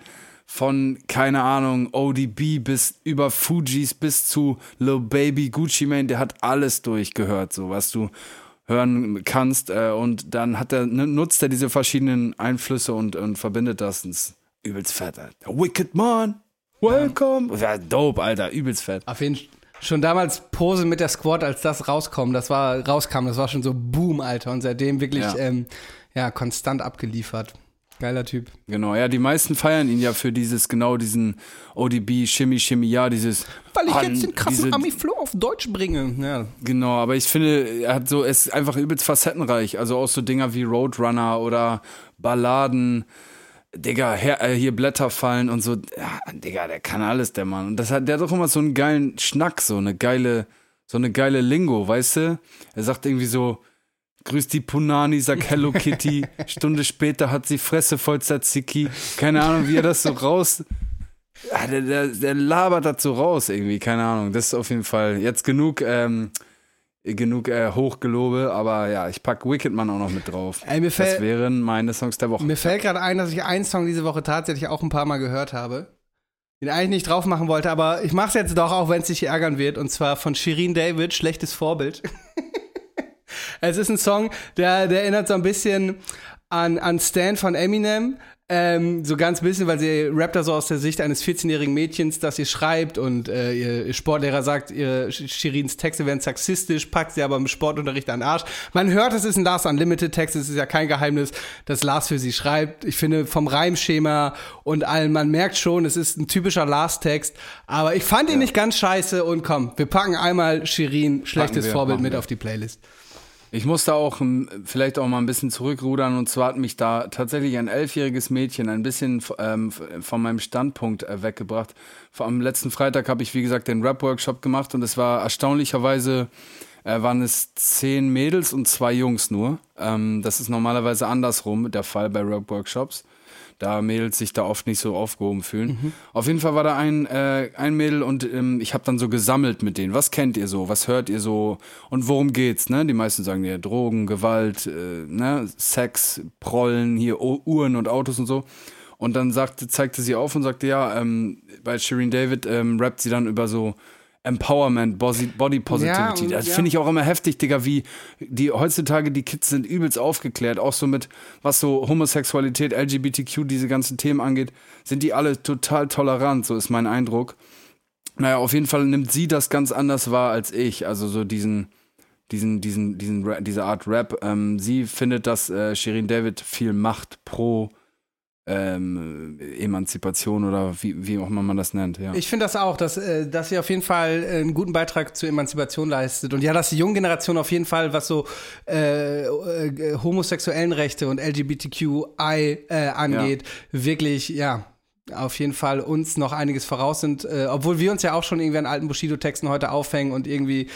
von, keine Ahnung, ODB bis über Fujis bis zu Lil Baby, Gucci Mane, der hat alles durchgehört, so was du hören kannst. Äh, und dann hat er, nutzt er diese verschiedenen Einflüsse und, und verbindet das. Ist übelst fett, Alter. Wicked Man, welcome. Ja. ja, dope, Alter, übelst fett. Auf jeden Fall schon damals Pose mit der Squad, als das rauskommt, das war rauskam, das war schon so Boom, Alter. Und seitdem wirklich ja, ähm, ja konstant abgeliefert. Geiler Typ. Genau, ja, die meisten feiern ihn ja für dieses, genau diesen ODB, Shimmy, Shimmy, ja, dieses. Weil ich an, jetzt den krassen Ami-Flow auf Deutsch bringe. Ja. Genau, aber ich finde, er hat so, er ist einfach übelst facettenreich. Also auch so Dinger wie Roadrunner oder Balladen. Digga, her, äh, hier Blätter fallen und so. Ja, Digga, der kann alles, der Mann. Und das hat, der hat doch immer so einen geilen Schnack, so eine geile, so eine geile Lingo, weißt du? Er sagt irgendwie so, grüß die Punani, sag Hello Kitty. Stunde später hat sie Fresse voll Tzatziki. Keine Ahnung, wie er das so raus. Ja, der, der, der labert das so raus irgendwie, keine Ahnung. Das ist auf jeden Fall jetzt genug. Ähm, genug äh, Hochgelobe, aber ja, ich pack Wickedman auch noch mit drauf. Ey, mir das fällt- wären meine Songs der Woche. Mir fällt gerade ein, dass ich einen Song diese Woche tatsächlich auch ein paar Mal gehört habe. Den eigentlich nicht drauf machen wollte, aber ich mach's jetzt doch, auch wenn es dich ärgern wird. Und zwar von Shirin David, Schlechtes Vorbild. es ist ein Song, der, der erinnert so ein bisschen an, an Stan von Eminem. Ähm, so ganz bisschen, weil sie rappt da so aus der Sicht eines 14-jährigen Mädchens, das ihr schreibt und äh, ihr, ihr Sportlehrer sagt, ihre Sch- Shirins Texte wären sexistisch, packt sie aber im Sportunterricht an den Arsch. Man hört, es ist ein Lars Unlimited Text, es ist ja kein Geheimnis, dass Lars für sie schreibt. Ich finde vom Reimschema und allem, man merkt schon, es ist ein typischer Lars-Text, aber ich fand ihn nicht ganz scheiße und komm, wir packen einmal Shirin, schlechtes wir, Vorbild mit wir. auf die Playlist. Ich musste auch ähm, vielleicht auch mal ein bisschen zurückrudern und zwar hat mich da tatsächlich ein elfjähriges Mädchen ein bisschen ähm, von meinem Standpunkt äh, weggebracht. Am letzten Freitag habe ich, wie gesagt, den Rap-Workshop gemacht und es war erstaunlicherweise, äh, waren es zehn Mädels und zwei Jungs nur. Ähm, das ist normalerweise andersrum der Fall bei Rap-Workshops. Da Mädels sich da oft nicht so aufgehoben fühlen. Auf jeden Fall war da ein, äh, ein Mädel und ähm, ich habe dann so gesammelt mit denen. Was kennt ihr so? Was hört ihr so? Und worum geht's? Ne? Die meisten sagen ja Drogen, Gewalt, äh, ne? Sex, Prollen, hier Uhren und Autos und so. Und dann sagte, zeigte sie auf und sagte, ja, ähm, bei Shireen David ähm, rappt sie dann über so Empowerment, Body, Positivity. und- das ja. finde ich auch immer heftig, Digga, wie die heutzutage die Kids sind übelst aufgeklärt, auch so mit was so Homosexualität, LGBTQ, diese ganzen Themen angeht, sind die alle total tolerant, so ist mein Eindruck. Naja, auf jeden Fall nimmt sie das ganz anders wahr als ich, also so diesen diesen diesen diesen diese Art Rap. Ähm, sie findet, dass äh, Shirin David viel macht pro ähm, Emanzipation oder wie, wie auch immer man das nennt, ja. Ich finde das auch, dass, äh, dass sie auf jeden Fall äh, einen guten Beitrag zur Emanzipation leistet. Und ja, dass die junge Generation auf jeden Fall, was so äh, äh, homosexuellen Rechte und LGBTQI äh, angeht, wirklich, ja, auf jeden Fall uns noch einiges voraus sind. Äh, obwohl wir uns ja auch schon irgendwie an alten Bushido-Texten heute aufhängen und irgendwie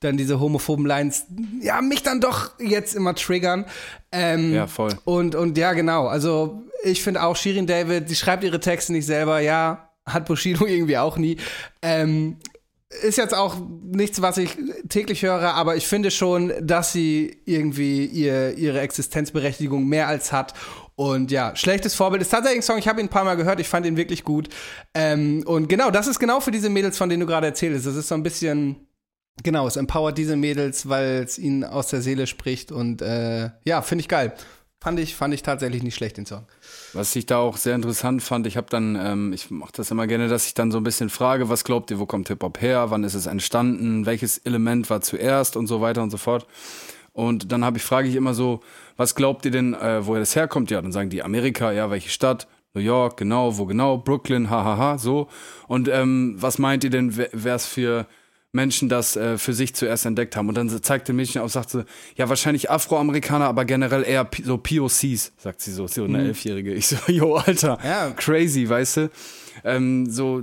dann diese homophoben Lines, ja, mich dann doch jetzt immer triggern. Ähm, Ja, voll. Und, und ja, genau. Also ich finde auch Shirin David, sie schreibt ihre Texte nicht selber, ja, hat Bushido irgendwie auch nie. Ähm, ist jetzt auch nichts, was ich täglich höre, aber ich finde schon, dass sie irgendwie ihr, ihre Existenzberechtigung mehr als hat. Und ja, schlechtes Vorbild ist tatsächlich ein Song, ich habe ihn ein paar Mal gehört, ich fand ihn wirklich gut. Ähm, und genau, das ist genau für diese Mädels, von denen du gerade erzählst. Das ist so ein bisschen, genau, es empowert diese Mädels, weil es ihnen aus der Seele spricht. Und äh, ja, finde ich geil. Fand ich, fand ich tatsächlich nicht schlecht, den Song. Was ich da auch sehr interessant fand, ich habe dann, ähm, ich mache das immer gerne, dass ich dann so ein bisschen frage, was glaubt ihr, wo kommt Hip-Hop her, wann ist es entstanden, welches Element war zuerst und so weiter und so fort. Und dann habe ich, frage ich immer so, was glaubt ihr denn, äh, woher das herkommt? Ja, dann sagen die Amerika, ja, welche Stadt? New York, genau, wo genau? Brooklyn, hahaha, so. Und ähm, was meint ihr denn, wer es für Menschen das äh, für sich zuerst entdeckt haben? Und dann zeigte Mädchen auf, sagte, ja, wahrscheinlich Afroamerikaner, aber generell eher P so POCs, sagt sie so, so eine Elfjährige. Ich so, yo, Alter, Ja. crazy, weißt du? Ähm, so,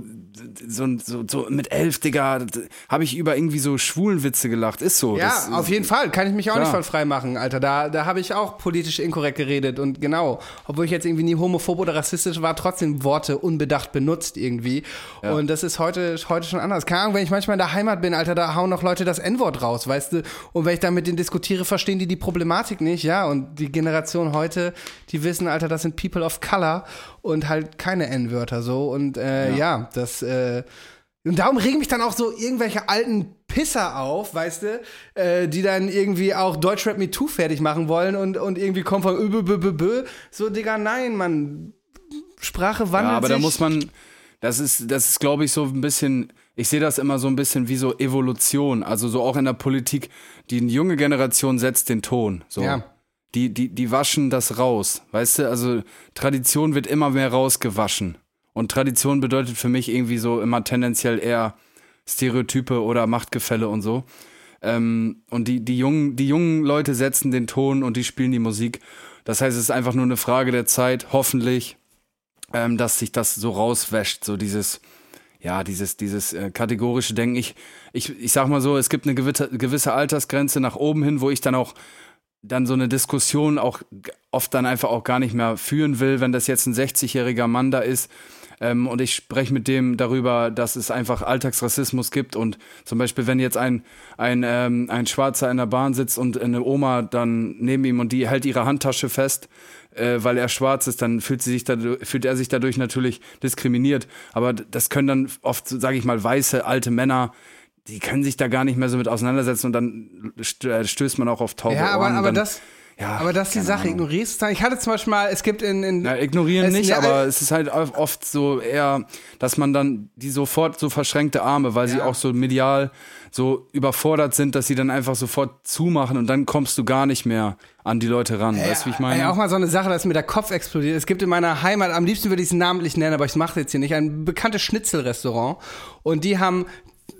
so, so, so mit elf, Digga, habe ich über irgendwie so Schwulenwitze gelacht. Ist so. Ja, Das- auf jeden Fall. Kann ich mich auch Klar. nicht von frei machen, Alter. Da, da habe ich auch politisch inkorrekt geredet. Und genau, obwohl ich jetzt irgendwie nie homophob oder rassistisch war, trotzdem Worte unbedacht benutzt irgendwie. Und das ist heute, heute schon anders. Keine Ahnung, wenn ich manchmal in der Heimat bin, Alter, da hauen noch Leute das N-Wort raus, weißt du? Und wenn ich dann mit denen diskutiere, verstehen die die Problematik nicht, ja. Und die Generation heute, die wissen, Alter, das sind People of Color und halt keine N-Wörter so. Und äh, ja. das äh, und darum regen mich dann auch so irgendwelche alten Pisser auf, weißt du, äh, die dann irgendwie auch Deutschrap Me Too fertig machen wollen und, und irgendwie kommen von ö, bö, bö, bö, bö. So, Digga, nein, Mann. Sprache wandelt Ja, aber sich. da muss man, das ist, das ist, glaube ich, so ein bisschen, ich sehe das immer so ein bisschen wie so Evolution, also so auch in der Politik, die junge Generation setzt den Ton, so. Ja. Die, die, die waschen das raus, weißt du, also Tradition wird immer mehr rausgewaschen. Und Tradition bedeutet für mich irgendwie so immer tendenziell eher Stereotype oder Machtgefälle und so. Ähm, und die, die, jungen, die jungen Leute setzen den Ton und die spielen die Musik. Das heißt, es ist einfach nur eine Frage der Zeit, hoffentlich, ähm, dass sich das so rauswäscht, so dieses, ja, dieses, dieses äh, kategorische Denken. Ich, ich, ich sag mal so, es gibt eine gewisse, gewisse Altersgrenze nach oben hin, wo ich dann auch dann so eine Diskussion auch oft dann einfach auch gar nicht mehr führen will, wenn das jetzt ein 60-jähriger Mann da ist. Ähm, und ich spreche mit dem darüber, dass es einfach Alltagsrassismus gibt und zum Beispiel, wenn jetzt ein, ein, ähm, ein Schwarzer in der Bahn sitzt und eine Oma dann neben ihm und die hält ihre Handtasche fest, äh, weil er schwarz ist, dann fühlt, sie sich dadurch, fühlt er sich dadurch natürlich diskriminiert. Aber das können dann oft, sage ich mal, weiße alte Männer die können sich da gar nicht mehr so mit auseinandersetzen und dann äh, stößt man auch auf taube Ja, aber, Ohren. aber das. ja, aber das ist die Sache, Ahnung. ignorierst dann. Ich hatte zum Beispiel mal, es gibt in. in Na, ignorieren es- nicht, ja, aber äh, es ist halt oft so eher, dass man dann die sofort so verschränkte Arme, weil sie Ja. auch so medial so überfordert sind, dass sie dann einfach sofort zumachen und dann kommst du gar nicht mehr an die Leute ran. weißt du, wie ich meine? Ey, auch mal so eine Sache, dass mir der Kopf explodiert. Es gibt in meiner Heimat, am liebsten würde ich es namentlich nennen, aber ich mache es jetzt hier nicht, ein bekanntes Schnitzelrestaurant. Und die haben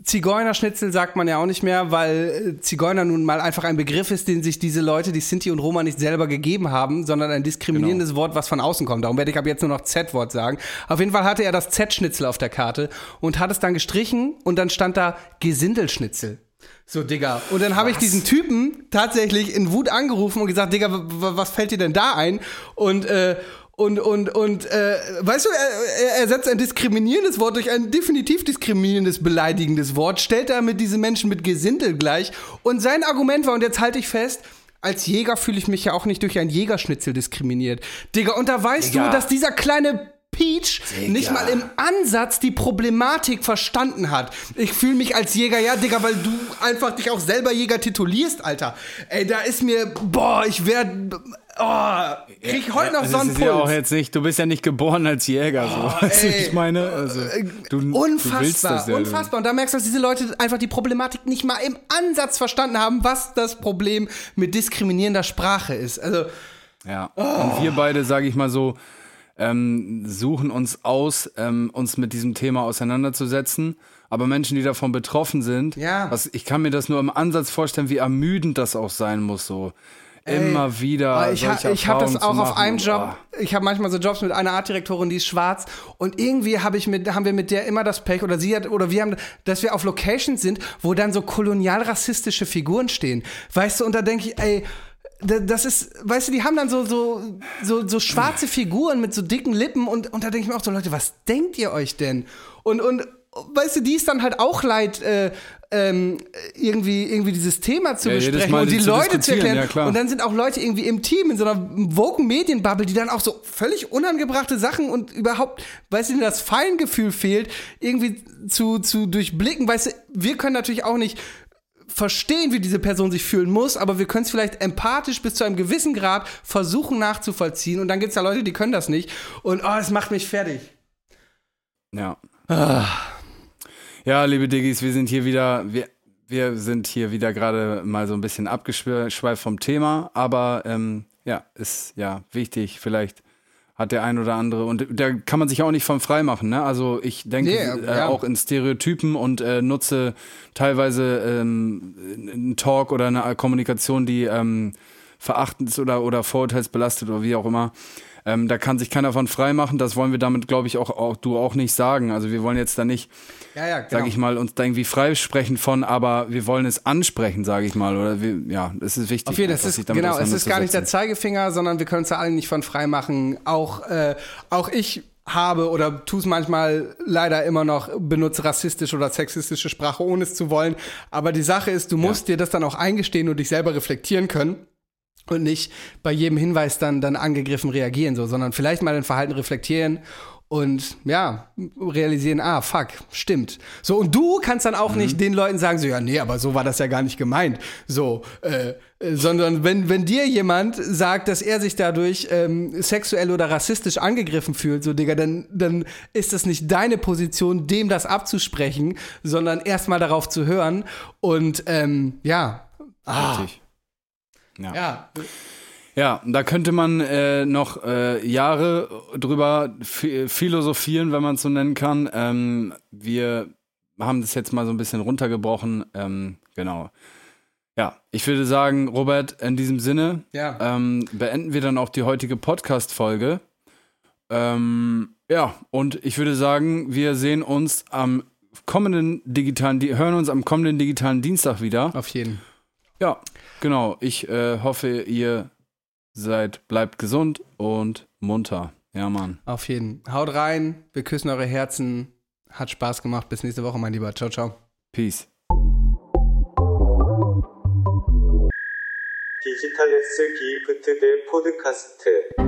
Zigeunerschnitzel sagt man ja auch nicht mehr, weil äh, Zigeuner nun mal einfach ein Begriff ist, den sich diese Leute, die Sinti und Roma nicht selber gegeben haben, sondern ein diskriminierendes Wort, was von außen kommt. Darum werde ich ab jetzt nur noch Z-Wort sagen. Auf jeden Fall hatte er das Z-Schnitzel auf der Karte und hat es dann gestrichen und dann stand da Gesindelschnitzel. So, Digga. Und dann habe ich diesen Typen tatsächlich in Wut angerufen und gesagt, Digga, was fällt dir denn da ein? Und, äh, und, und, und, äh, weißt du, er, er ersetzt ein diskriminierendes Wort durch ein definitiv diskriminierendes, beleidigendes Wort, stellt damit diese Menschen mit Gesindel gleich. Und sein Argument war, und jetzt halte ich fest, als Jäger fühle ich mich ja auch nicht durch ein Jägerschnitzel diskriminiert. Digga, und da weißt Digga. du, dass dieser kleine Peach nicht mal im Ansatz die Problematik verstanden hat. Ich fühle mich als Jäger, ja, Digga, weil du einfach dich auch selber Jäger titulierst, Alter. Ey, da ist mir, boah, ich werd, oh, krieg heute noch Also so es einen ist ja auch jetzt nicht, du bist ja nicht geboren als Jäger, so. weißt du, ich meine? Also, du, du willst Unfassbar, das ja. unfassbar. Und da merkst du, dass diese Leute einfach die Problematik nicht mal im Ansatz verstanden haben, was das Problem mit diskriminierender Sprache ist. Also, Ja. Und wir beide, sage ich mal so, ähm, suchen uns aus, ähm, uns mit diesem Thema auseinanderzusetzen. Aber Menschen, die davon betroffen sind, Ja. was, ich kann mir das nur im Ansatz vorstellen, wie ermüdend das auch sein muss, so. Immer wieder. Aber ich, ha, ich habe das auch auf einem Job. Ich habe manchmal so Jobs mit einer Artdirektorin, die ist schwarz und irgendwie habe ich mit haben wir mit der immer das Pech oder sie hat oder wir haben, dass wir auf Locations sind, wo dann so kolonial rassistische Figuren stehen. Weißt du, und da denke ich, ey, da- das ist, weißt du, die haben dann so so so, so schwarze Figuren mit so dicken Lippen und und da denke ich mir auch so Leute, was denkt ihr euch denn? Und und weißt du, die ist dann halt auch leid, äh, ähm, irgendwie, irgendwie dieses Thema zu Ja, besprechen und die zu Leute zu erklären. ja, und dann sind auch Leute irgendwie im Team in so einer woken Medienbubble, die dann auch so völlig unangebrachte Sachen und überhaupt, weißt du, das Feingefühl fehlt, irgendwie zu, zu durchblicken. Weißt du, wir können natürlich auch nicht verstehen, wie diese Person sich fühlen muss, aber wir können es vielleicht empathisch bis zu einem gewissen Grad versuchen nachzuvollziehen. Und dann gibt es da Leute, die können das nicht. Und oh, es macht mich fertig. Ja. Ja, liebe Diggis, wir sind hier wieder, wir, wir sind hier wieder gerade mal so ein bisschen abgeschweift vom Thema, aber ähm, ja, ist ja wichtig, vielleicht hat der ein oder andere und da kann man sich auch nicht von frei machen, ne? Also ich denke Nee, äh, ja. auch in Stereotypen und äh, nutze teilweise ähm, einen Talk oder eine Kommunikation, die ähm, verachtend ist oder, oder vorurteilsbelastet oder wie auch immer. Ähm, da kann sich keiner von frei machen. Das wollen wir damit, glaube ich, auch, auch du auch nicht sagen. Also wir wollen jetzt da nicht, Ja, ja, genau. sage ich mal, uns da irgendwie freisprechen von, aber wir wollen es ansprechen, sage ich mal. Oder wir, ja, es ist wichtig. Auf jeden Fall, es sich ist, genau, es ist gar nicht der. Zeigefinger, sondern wir können uns da alle nicht von frei machen. Auch, äh, auch ich habe oder tue es manchmal leider immer noch, benutze rassistische oder sexistische Sprache, ohne es zu wollen. Aber die Sache ist, du musst dir das dann auch eingestehen und dich selber reflektieren können. Und nicht bei jedem Hinweis dann, dann angegriffen reagieren, so, sondern vielleicht mal dein Verhalten reflektieren und ja, realisieren, ah, fuck, stimmt. So, und du kannst dann auch nicht den Leuten sagen, so, ja, nee, aber so war das ja gar nicht gemeint. So, äh, äh, sondern wenn, wenn dir jemand sagt, dass er sich dadurch ähm, sexuell oder rassistisch angegriffen fühlt, so, Digga, dann, dann ist das nicht deine Position, dem das abzusprechen, sondern erstmal darauf zu hören und ähm, ja. Ah, Richtig. Ja. ja, Ja, da könnte man äh, noch äh, Jahre drüber ph- philosophieren, wenn man es so nennen kann. Ähm, wir haben das jetzt mal so ein bisschen runtergebrochen. Ähm, genau. Ja, ich würde sagen, Robert, in diesem Sinne ja. ähm, beenden wir dann auch die heutige Podcast-Folge. Ähm, ja, und ich würde sagen, wir sehen uns am kommenden digitalen, Di- hören uns am kommenden digitalen Dienstag wieder. Auf jeden. Ja, genau. Ich äh, hoffe, ihr seid, bleibt gesund und munter. Ja, Mann. Auf jeden. Haut rein. Wir küssen eure Herzen. Hat Spaß gemacht. Bis nächste Woche, mein Lieber. Ciao, ciao. Peace. 디지털 S 기프트 대 포드카스트